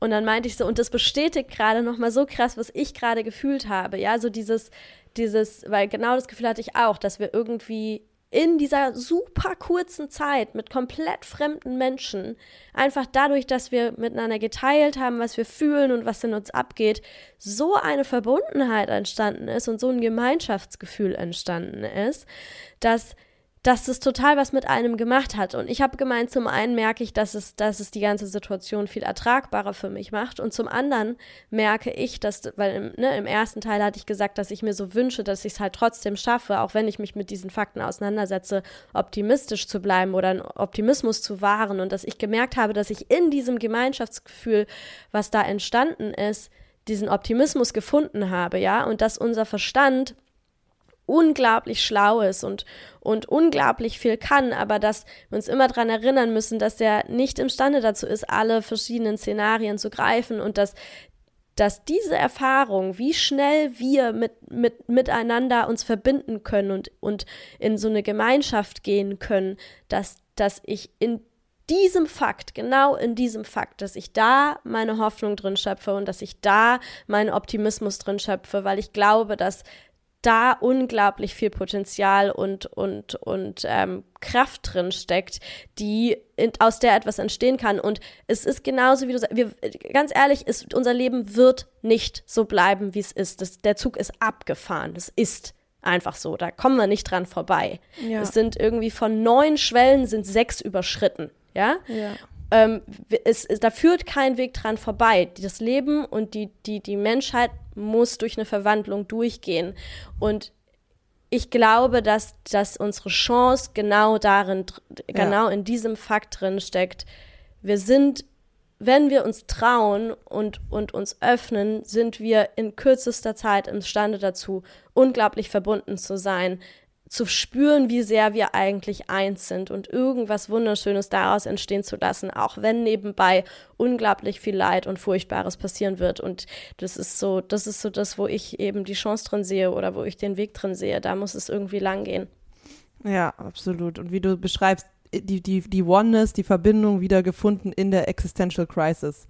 und dann meinte ich so, und das bestätigt gerade nochmal so krass, was ich gerade gefühlt habe. Ja, so dieses, dieses, weil genau das Gefühl hatte ich auch, dass wir irgendwie in dieser super kurzen Zeit mit komplett fremden Menschen, einfach dadurch, dass wir miteinander geteilt haben, was wir fühlen und was in uns abgeht, so eine Verbundenheit entstanden ist und so ein Gemeinschaftsgefühl entstanden ist, dass dass es total was mit einem gemacht hat. Und ich habe gemeint, zum einen merke ich, dass es, dass es die ganze Situation viel ertragbarer für mich macht. Und zum anderen merke ich, dass, weil im, ne, im ersten Teil hatte ich gesagt, dass ich mir so wünsche, dass ich es halt trotzdem schaffe, auch wenn ich mich mit diesen Fakten auseinandersetze, optimistisch zu bleiben oder einen Optimismus zu wahren. Und dass ich gemerkt habe, dass ich in diesem Gemeinschaftsgefühl, was da entstanden ist, diesen Optimismus gefunden habe, ja, und dass unser Verstand unglaublich schlau ist und, und unglaublich viel kann, aber dass wir uns immer daran erinnern müssen, dass er nicht imstande dazu ist, alle verschiedenen Szenarien zu greifen und dass dass diese Erfahrung, wie schnell wir mit, mit, miteinander uns verbinden können und, und in so eine Gemeinschaft gehen können, dass, dass ich in diesem Fakt, genau in diesem Fakt, dass ich da meine Hoffnung drin schöpfe und dass ich da meinen Optimismus drin schöpfe, weil ich glaube, dass da unglaublich viel Potenzial und, und, und ähm, Kraft drin steckt, die in, aus der etwas entstehen kann. Und es ist genauso, wie du sagst, wir, ganz ehrlich, ist, unser Leben wird nicht so bleiben, wie es ist. Das, der Zug ist abgefahren. Das ist einfach so. Da kommen wir nicht dran vorbei. Ja. Es sind irgendwie von neun Schwellen sind sechs überschritten. Ja. ja ähm, es, es, da führt kein Weg dran vorbei. Das Leben und die, die, die Menschheit muss durch eine Verwandlung durchgehen. Und ich glaube, dass, dass unsere Chance genau darin, genau ja. in diesem Fakt drin steckt. Wir sind, wenn wir uns trauen und, und uns öffnen, sind wir in kürzester Zeit imstande dazu, unglaublich verbunden zu sein, zu spüren, wie sehr wir eigentlich eins sind und irgendwas Wunderschönes daraus entstehen zu lassen, auch wenn nebenbei unglaublich viel Leid und Furchtbares passieren wird. Und das ist so, das ist so das, wo ich eben die Chance drin sehe oder wo ich den Weg drin sehe. Da muss es irgendwie lang gehen. Ja, absolut. Und wie du beschreibst, die, die, die Oneness, die Verbindung wieder gefunden in der Existential Crisis.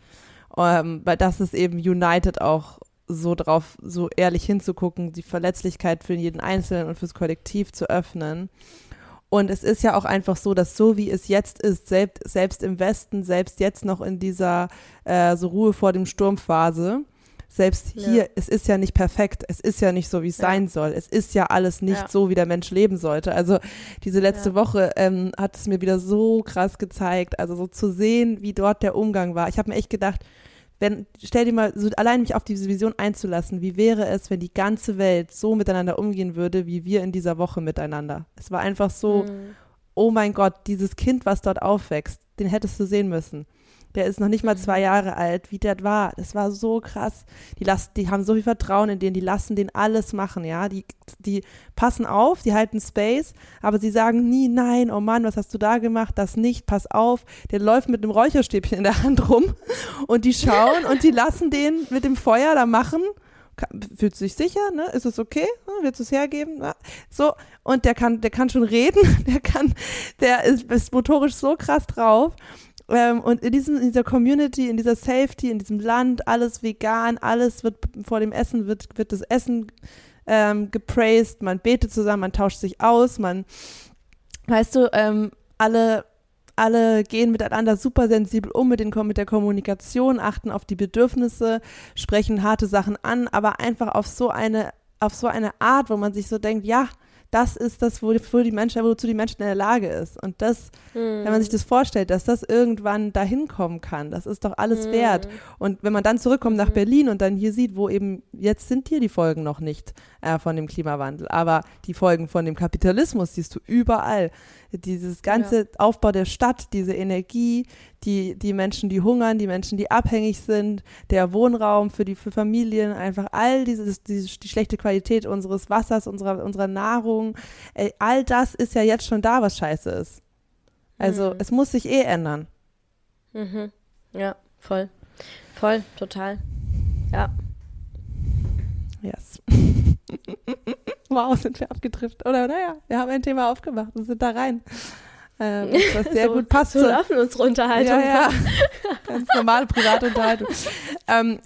Ähm, weil das ist eben United auch so drauf, so ehrlich hinzugucken, die Verletzlichkeit für jeden Einzelnen und fürs Kollektiv zu öffnen. Und es ist ja auch einfach so, dass so wie es jetzt ist, selbst, selbst im Westen, selbst jetzt noch in dieser äh, so Ruhe vor dem Sturmphase, selbst hier, ja. es ist ja nicht perfekt, es ist ja nicht so, wie es ja. sein soll. Es ist ja alles nicht ja. so, wie der Mensch leben sollte. Also diese letzte Woche ähm, hat es mir wieder so krass gezeigt, also so zu sehen, wie dort der Umgang war. Ich habe mir echt gedacht, wenn, stell dir mal, so allein mich auf diese Vision einzulassen, wie wäre es, wenn die ganze Welt so miteinander umgehen würde, wie wir in dieser Woche miteinander. Es war einfach so, mhm. oh mein Gott, dieses Kind, was dort aufwächst, den hättest du sehen müssen. Der ist noch nicht mal zwei Jahre alt, wie der war. Das war so krass. Die, lassen, die haben so viel Vertrauen in den, die lassen den alles machen, ja. Die, die passen auf, die halten Space, aber sie sagen nie, nein, oh Mann, was hast du da gemacht? Das nicht, pass auf. Der läuft mit einem Räucherstäbchen in der Hand rum und die schauen und die lassen den mit dem Feuer da machen fühlt sich sicher, ne? Ist es okay? Willst du es hergeben? Ja. So, und der kann, der kann schon reden, der kann, der ist, ist motorisch so krass drauf. Ähm, und in, diesem, in dieser Community, in dieser Safety, in diesem Land, alles vegan, alles wird vor dem Essen, wird, wird das Essen ähm, gepraised, man betet zusammen, man tauscht sich aus, man, weißt du, ähm, alle, alle gehen miteinander super sensibel um mit, den, mit der Kommunikation, achten auf die Bedürfnisse, sprechen harte Sachen an, aber einfach auf so eine, auf so eine Art, wo man sich so denkt, ja, das ist das, wofür die Menschen, wozu die Menschen in der Lage ist. Und das, mhm. wenn man sich hm. das vorstellt, dass das irgendwann dahin kommen kann, das ist doch alles mhm. wert. Und wenn man dann zurückkommt nach mhm. Berlin und dann hier sieht, wo eben, jetzt sind hier die Folgen noch nicht äh, von dem Klimawandel, aber die Folgen von dem Kapitalismus siehst du überall dieses ganze ja. Aufbau der Stadt, diese Energie, die, die Menschen, die hungern, die Menschen, die abhängig sind, der Wohnraum für die für Familien, einfach all dieses, diese, die schlechte Qualität unseres Wassers, unserer, unserer Nahrung, ey, all das ist ja jetzt schon da, was scheiße ist. Also mhm. es muss sich eh ändern. Mhm. Ja, voll. Voll, total. Ja. Yes. wow, sind wir abgedriftet. Oder naja, wir haben ein Thema aufgemacht und sind da rein. Ähm, was sehr so, gut passt. So laufen unsere Unterhaltung. Ja, ja. Ganz normale private Unterhaltung. ähm,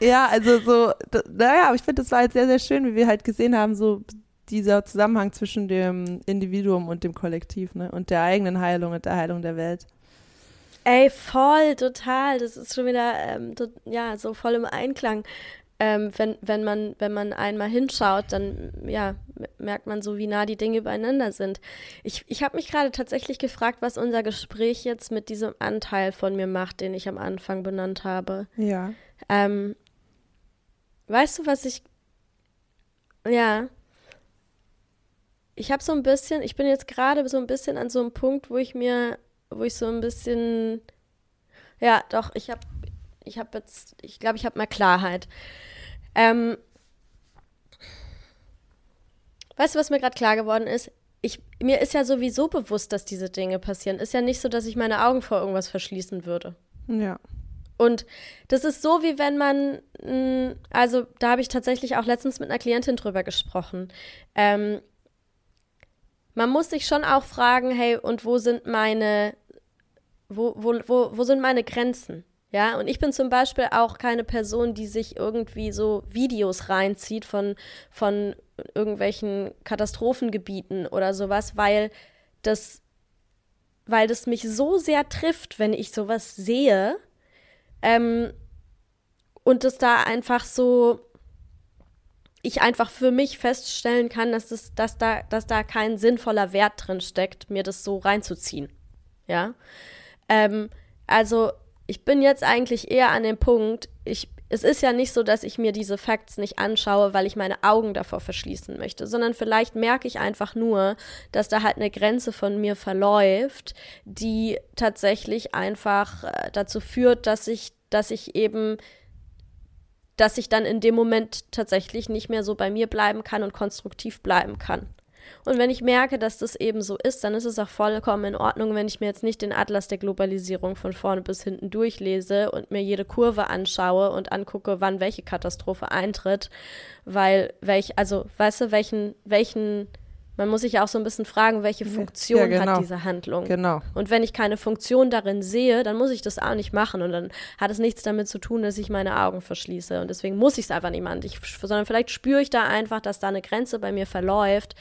ja, also so, naja, aber ich finde, das war jetzt sehr, sehr schön, wie wir halt gesehen haben, so dieser Zusammenhang zwischen dem Individuum und dem Kollektiv, ne? Und der eigenen Heilung und der Heilung der Welt. Ey, voll, total. Das ist schon wieder, ähm, ja, so voll im Einklang ähm, wenn, wenn, man, wenn man einmal hinschaut, dann ja, merkt man so, wie nah die Dinge beieinander sind. Ich, ich habe mich gerade tatsächlich gefragt, was unser Gespräch jetzt mit diesem Anteil von mir macht, den ich am Anfang benannt habe. Ja. Ähm, weißt du, was ich. Ja. Ich habe so ein bisschen, ich bin jetzt gerade so ein bisschen an so einem Punkt, wo ich mir, wo ich so ein bisschen. Ja, doch, ich habe ich habe jetzt, ich glaube, ich habe mal Klarheit. Ähm, weißt du, was mir gerade klar geworden ist? Ich, mir ist ja sowieso bewusst, dass diese Dinge passieren. Ist ja nicht so, dass ich meine Augen vor irgendwas verschließen würde. Ja. Und das ist so, wie wenn man, mm, also da habe ich tatsächlich auch letztens mit einer Klientin drüber gesprochen. Ähm, man muss sich schon auch fragen, hey, und wo sind meine, wo, wo, wo, wo sind meine Grenzen? Ja, und ich bin zum Beispiel auch keine Person, die sich irgendwie so Videos reinzieht von, von irgendwelchen Katastrophengebieten oder sowas, weil das, weil das mich so sehr trifft, wenn ich sowas sehe. Ähm, und es da einfach so, ich einfach für mich feststellen kann, dass, das, dass, da, dass da kein sinnvoller Wert drin steckt, mir das so reinzuziehen. Ja. Ähm, also ich bin jetzt eigentlich eher an dem Punkt, ich, es ist ja nicht so, dass ich mir diese Facts nicht anschaue, weil ich meine Augen davor verschließen möchte, sondern vielleicht merke ich einfach nur, dass da halt eine Grenze von mir verläuft, die tatsächlich einfach äh, dazu führt, dass ich, dass ich eben dass ich dann in dem Moment tatsächlich nicht mehr so bei mir bleiben kann und konstruktiv bleiben kann. Und wenn ich merke, dass das eben so ist, dann ist es auch vollkommen in Ordnung, wenn ich mir jetzt nicht den Atlas der Globalisierung von vorne bis hinten durchlese und mir jede Kurve anschaue und angucke, wann welche Katastrophe eintritt, weil welch, also weißt du, welchen, welchen man muss sich ja auch so ein bisschen fragen, welche Funktion ja, genau. hat diese Handlung. Genau. Und wenn ich keine Funktion darin sehe, dann muss ich das auch nicht machen. Und dann hat es nichts damit zu tun, dass ich meine Augen verschließe. Und deswegen muss ich es einfach nicht machen. Ich, sondern vielleicht spüre ich da einfach, dass da eine Grenze bei mir verläuft,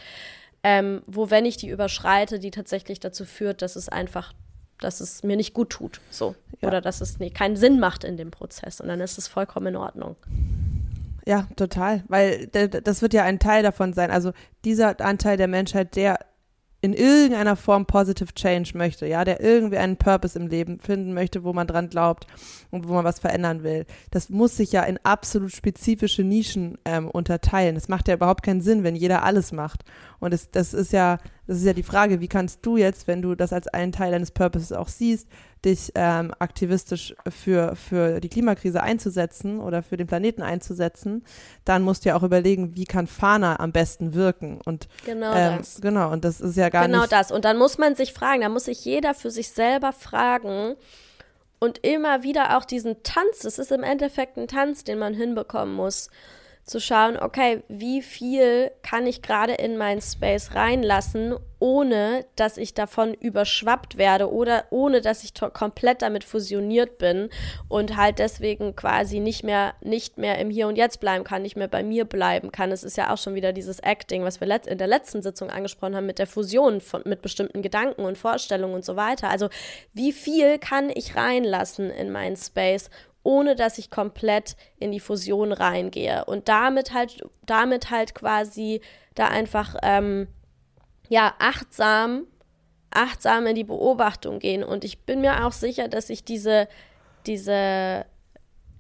ähm, wo, wenn ich die überschreite, die tatsächlich dazu führt, dass es einfach, dass es mir nicht gut tut, so. Ja. Oder dass es nee, keinen Sinn macht in dem Prozess. Und dann ist es vollkommen in Ordnung. Ja, total. Weil das wird ja ein Teil davon sein. Also dieser Anteil der Menschheit, der in irgendeiner Form Positive Change möchte, ja, der irgendwie einen Purpose im Leben finden möchte, wo man dran glaubt und wo man was verändern will. Das muss sich ja in absolut spezifische Nischen ähm, unterteilen. Das macht ja überhaupt keinen Sinn, wenn jeder alles macht. Und das, das ist ja, das ist ja die Frage, wie kannst du jetzt, wenn du das als einen Teil deines Purposes auch siehst, dich ähm, aktivistisch für, für die Klimakrise einzusetzen oder für den Planeten einzusetzen, dann musst du ja auch überlegen, wie kann Fana am besten wirken. Und genau ähm, das. Genau, und das ist ja gar genau nicht. Genau das. Und dann muss man sich fragen, da muss sich jeder für sich selber fragen und immer wieder auch diesen Tanz, es ist im Endeffekt ein Tanz, den man hinbekommen muss zu schauen, okay, wie viel kann ich gerade in meinen Space reinlassen, ohne dass ich davon überschwappt werde oder ohne dass ich komplett damit fusioniert bin und halt deswegen quasi nicht mehr nicht mehr im Hier und Jetzt bleiben kann, nicht mehr bei mir bleiben kann. Es ist ja auch schon wieder dieses Acting, was wir in der letzten Sitzung angesprochen haben mit der Fusion von mit bestimmten Gedanken und Vorstellungen und so weiter. Also, wie viel kann ich reinlassen in meinen Space, ohne dass ich komplett in die Fusion reingehe. Und damit halt, damit halt quasi da einfach, ähm, ja, achtsam, achtsam in die Beobachtung gehen. Und ich bin mir auch sicher, dass ich diese, diese,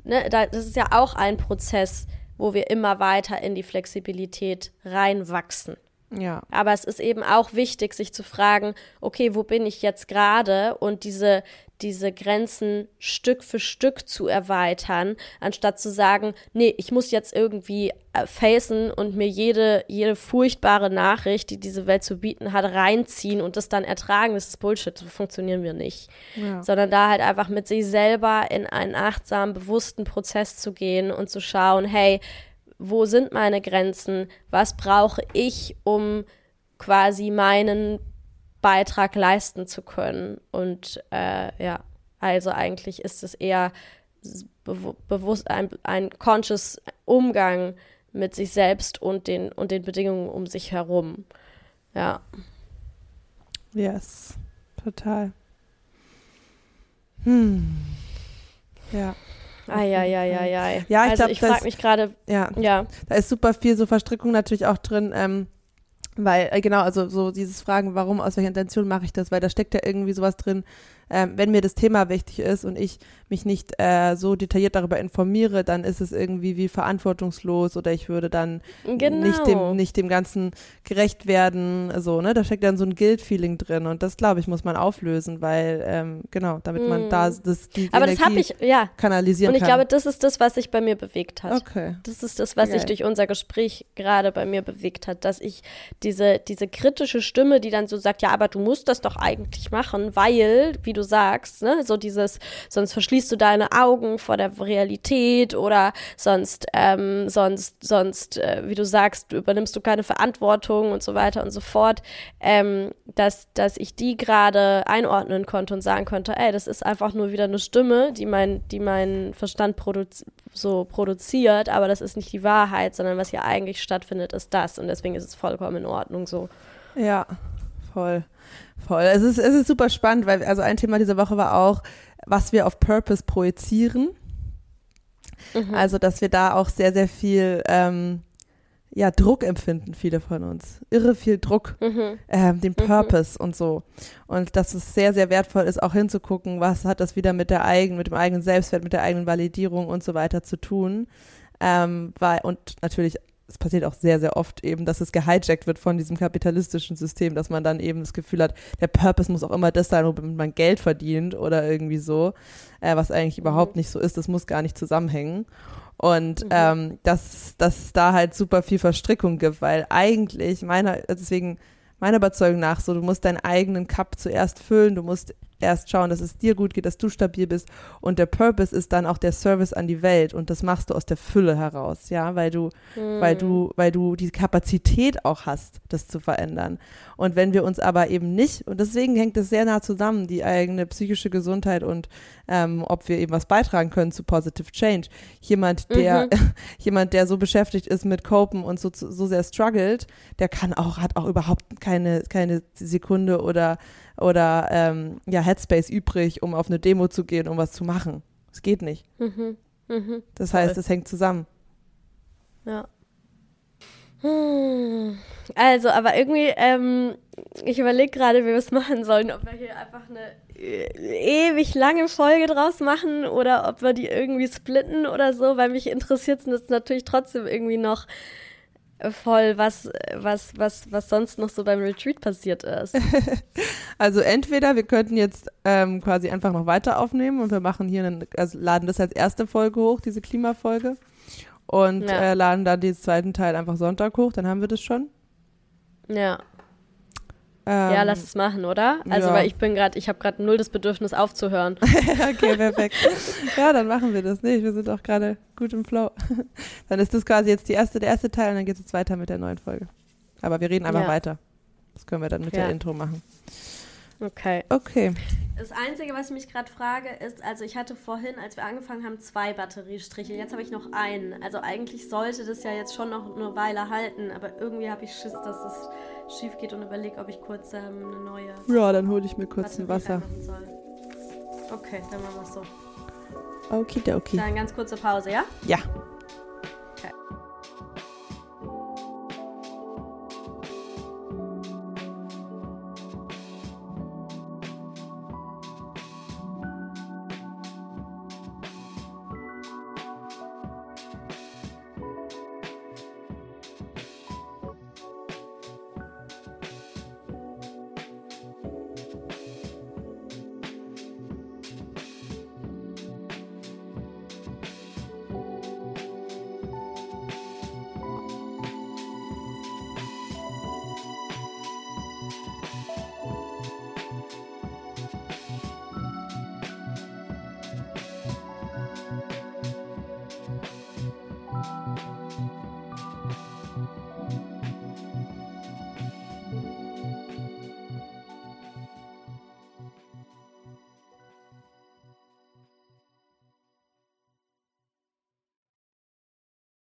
ne, das ist ja auch ein Prozess, wo wir immer weiter in die Flexibilität reinwachsen. Ja. Aber es ist eben auch wichtig, sich zu fragen, okay, wo bin ich jetzt gerade? Und diese, diese Grenzen Stück für Stück zu erweitern, anstatt zu sagen, nee, ich muss jetzt irgendwie äh, facen und mir jede, jede furchtbare Nachricht, die diese Welt zu bieten hat, reinziehen und das dann ertragen. Das ist Bullshit, so funktionieren wir nicht. Ja. Sondern da halt einfach mit sich selber in einen achtsamen, bewussten Prozess zu gehen und zu schauen, hey, wo sind meine Grenzen? Was brauche ich, um quasi meinen Beitrag leisten zu können. Und äh, ja, also eigentlich ist es eher be bewusst ein, ein conscious Umgang mit sich selbst und den, und den Bedingungen um sich herum. Ja. Yes, total. Hm. Ja. Eieieiei. Ja, ich also glaube, ich frage mich gerade. Ja, ja. Da ist super viel so Verstrickung natürlich auch drin. Ähm, weil, äh, genau, also so dieses Fragen, warum, aus welcher Intention mache ich das, weil da steckt ja irgendwie sowas drin, ähm, wenn mir das Thema wichtig ist und ich mich nicht äh, so detailliert darüber informiere, dann ist es irgendwie wie verantwortungslos oder ich würde dann genau. nicht dem nicht dem Ganzen gerecht werden. So, ne? Da steckt dann so ein Guilt-Feeling drin und das, glaube ich, muss man auflösen, weil ähm, genau, damit mm. man da das die Aber Energie das ich, ja. kanalisieren kann. Und ich kann. glaube, das ist das, was sich bei mir bewegt hat. Okay. Das ist das, was sich durch unser Gespräch gerade bei mir bewegt hat, dass ich diese, diese kritische Stimme, die dann so sagt, ja, aber du musst das doch eigentlich machen, weil, wie du sagst, ne, so dieses, sonst verschließt du deine Augen vor der Realität oder sonst, ähm, sonst, sonst, äh, wie du sagst, übernimmst du keine Verantwortung und so weiter und so fort, ähm, dass, dass ich die gerade einordnen konnte und sagen konnte, ey, das ist einfach nur wieder eine Stimme, die mein, die mein Verstand produzi so produziert, aber das ist nicht die Wahrheit, sondern was hier eigentlich stattfindet, ist das und deswegen ist es vollkommen in Ordnung so. Ja, voll. Voll. Es ist, es ist super spannend, weil also ein Thema dieser Woche war auch, was wir auf Purpose projizieren. Mhm. Also, dass wir da auch sehr, sehr viel ähm, ja, Druck empfinden, viele von uns. Irre viel Druck, mhm. ähm, den mhm. Purpose mhm. und so. Und dass es sehr, sehr wertvoll ist, auch hinzugucken, was hat das wieder mit der eigenen, mit dem eigenen Selbstwert, mit der eigenen Validierung und so weiter zu tun. Ähm, weil, und natürlich es passiert auch sehr, sehr oft eben, dass es gehijackt wird von diesem kapitalistischen System, dass man dann eben das Gefühl hat, der Purpose muss auch immer das sein, womit man Geld verdient oder irgendwie so, äh, was eigentlich mhm. überhaupt nicht so ist, das muss gar nicht zusammenhängen. Und mhm. ähm, dass, dass es da halt super viel Verstrickung gibt, weil eigentlich meiner, deswegen meiner Überzeugung nach so, du musst deinen eigenen Cup zuerst füllen, du musst erst schauen, dass es dir gut geht, dass du stabil bist. Und der Purpose ist dann auch der Service an die Welt. Und das machst du aus der Fülle heraus, ja, weil du, mhm. weil du, weil du die Kapazität auch hast, das zu verändern. Und wenn wir uns aber eben nicht, und deswegen hängt es sehr nah zusammen, die eigene psychische Gesundheit und ähm, ob wir eben was beitragen können zu Positive Change. Jemand, der, mhm. jemand, der so beschäftigt ist mit Copen und so, so sehr struggelt, der kann auch, hat auch überhaupt keine, keine Sekunde oder oder ähm, ja, Headspace übrig, um auf eine Demo zu gehen, um was zu machen. Es geht nicht. Mhm. Mhm. Das heißt, es hängt zusammen. Ja. Hm. Also, aber irgendwie, ähm, ich überlege gerade, wie wir es machen sollen, ob wir hier einfach eine äh, ewig lange Folge draus machen oder ob wir die irgendwie splitten oder so, weil mich interessiert es natürlich trotzdem irgendwie noch, voll, was, was, was, was sonst noch so beim Retreat passiert ist. also entweder wir könnten jetzt ähm, quasi einfach noch weiter aufnehmen und wir machen hier einen, also laden das als erste Folge hoch, diese Klimafolge. Und ja. äh, laden dann den zweiten Teil einfach Sonntag hoch, dann haben wir das schon. Ja. Ähm, ja, lass es machen, oder? Also, ja. weil ich bin gerade, ich habe gerade null das Bedürfnis aufzuhören. okay, perfekt. ja, dann machen wir das. Nee, wir sind auch gerade gut im Flow. dann ist das quasi jetzt die erste, der erste Teil und dann geht es jetzt weiter mit der neuen Folge. Aber wir reden einfach ja. weiter. Das können wir dann mit ja. der Intro machen. Okay. Okay. Das Einzige, was ich mich gerade frage, ist, also ich hatte vorhin, als wir angefangen haben, zwei Batteriestriche. Jetzt habe ich noch einen. Also eigentlich sollte das ja jetzt schon noch eine Weile halten, aber irgendwie habe ich Schiss, dass es schief geht und überlege, ob ich kurz ähm, eine neue. Ja, dann hole ich mir kurz ein Wasser. Okay, dann machen wir es so. Okay, okay. Dann ganz kurze Pause, ja? Ja.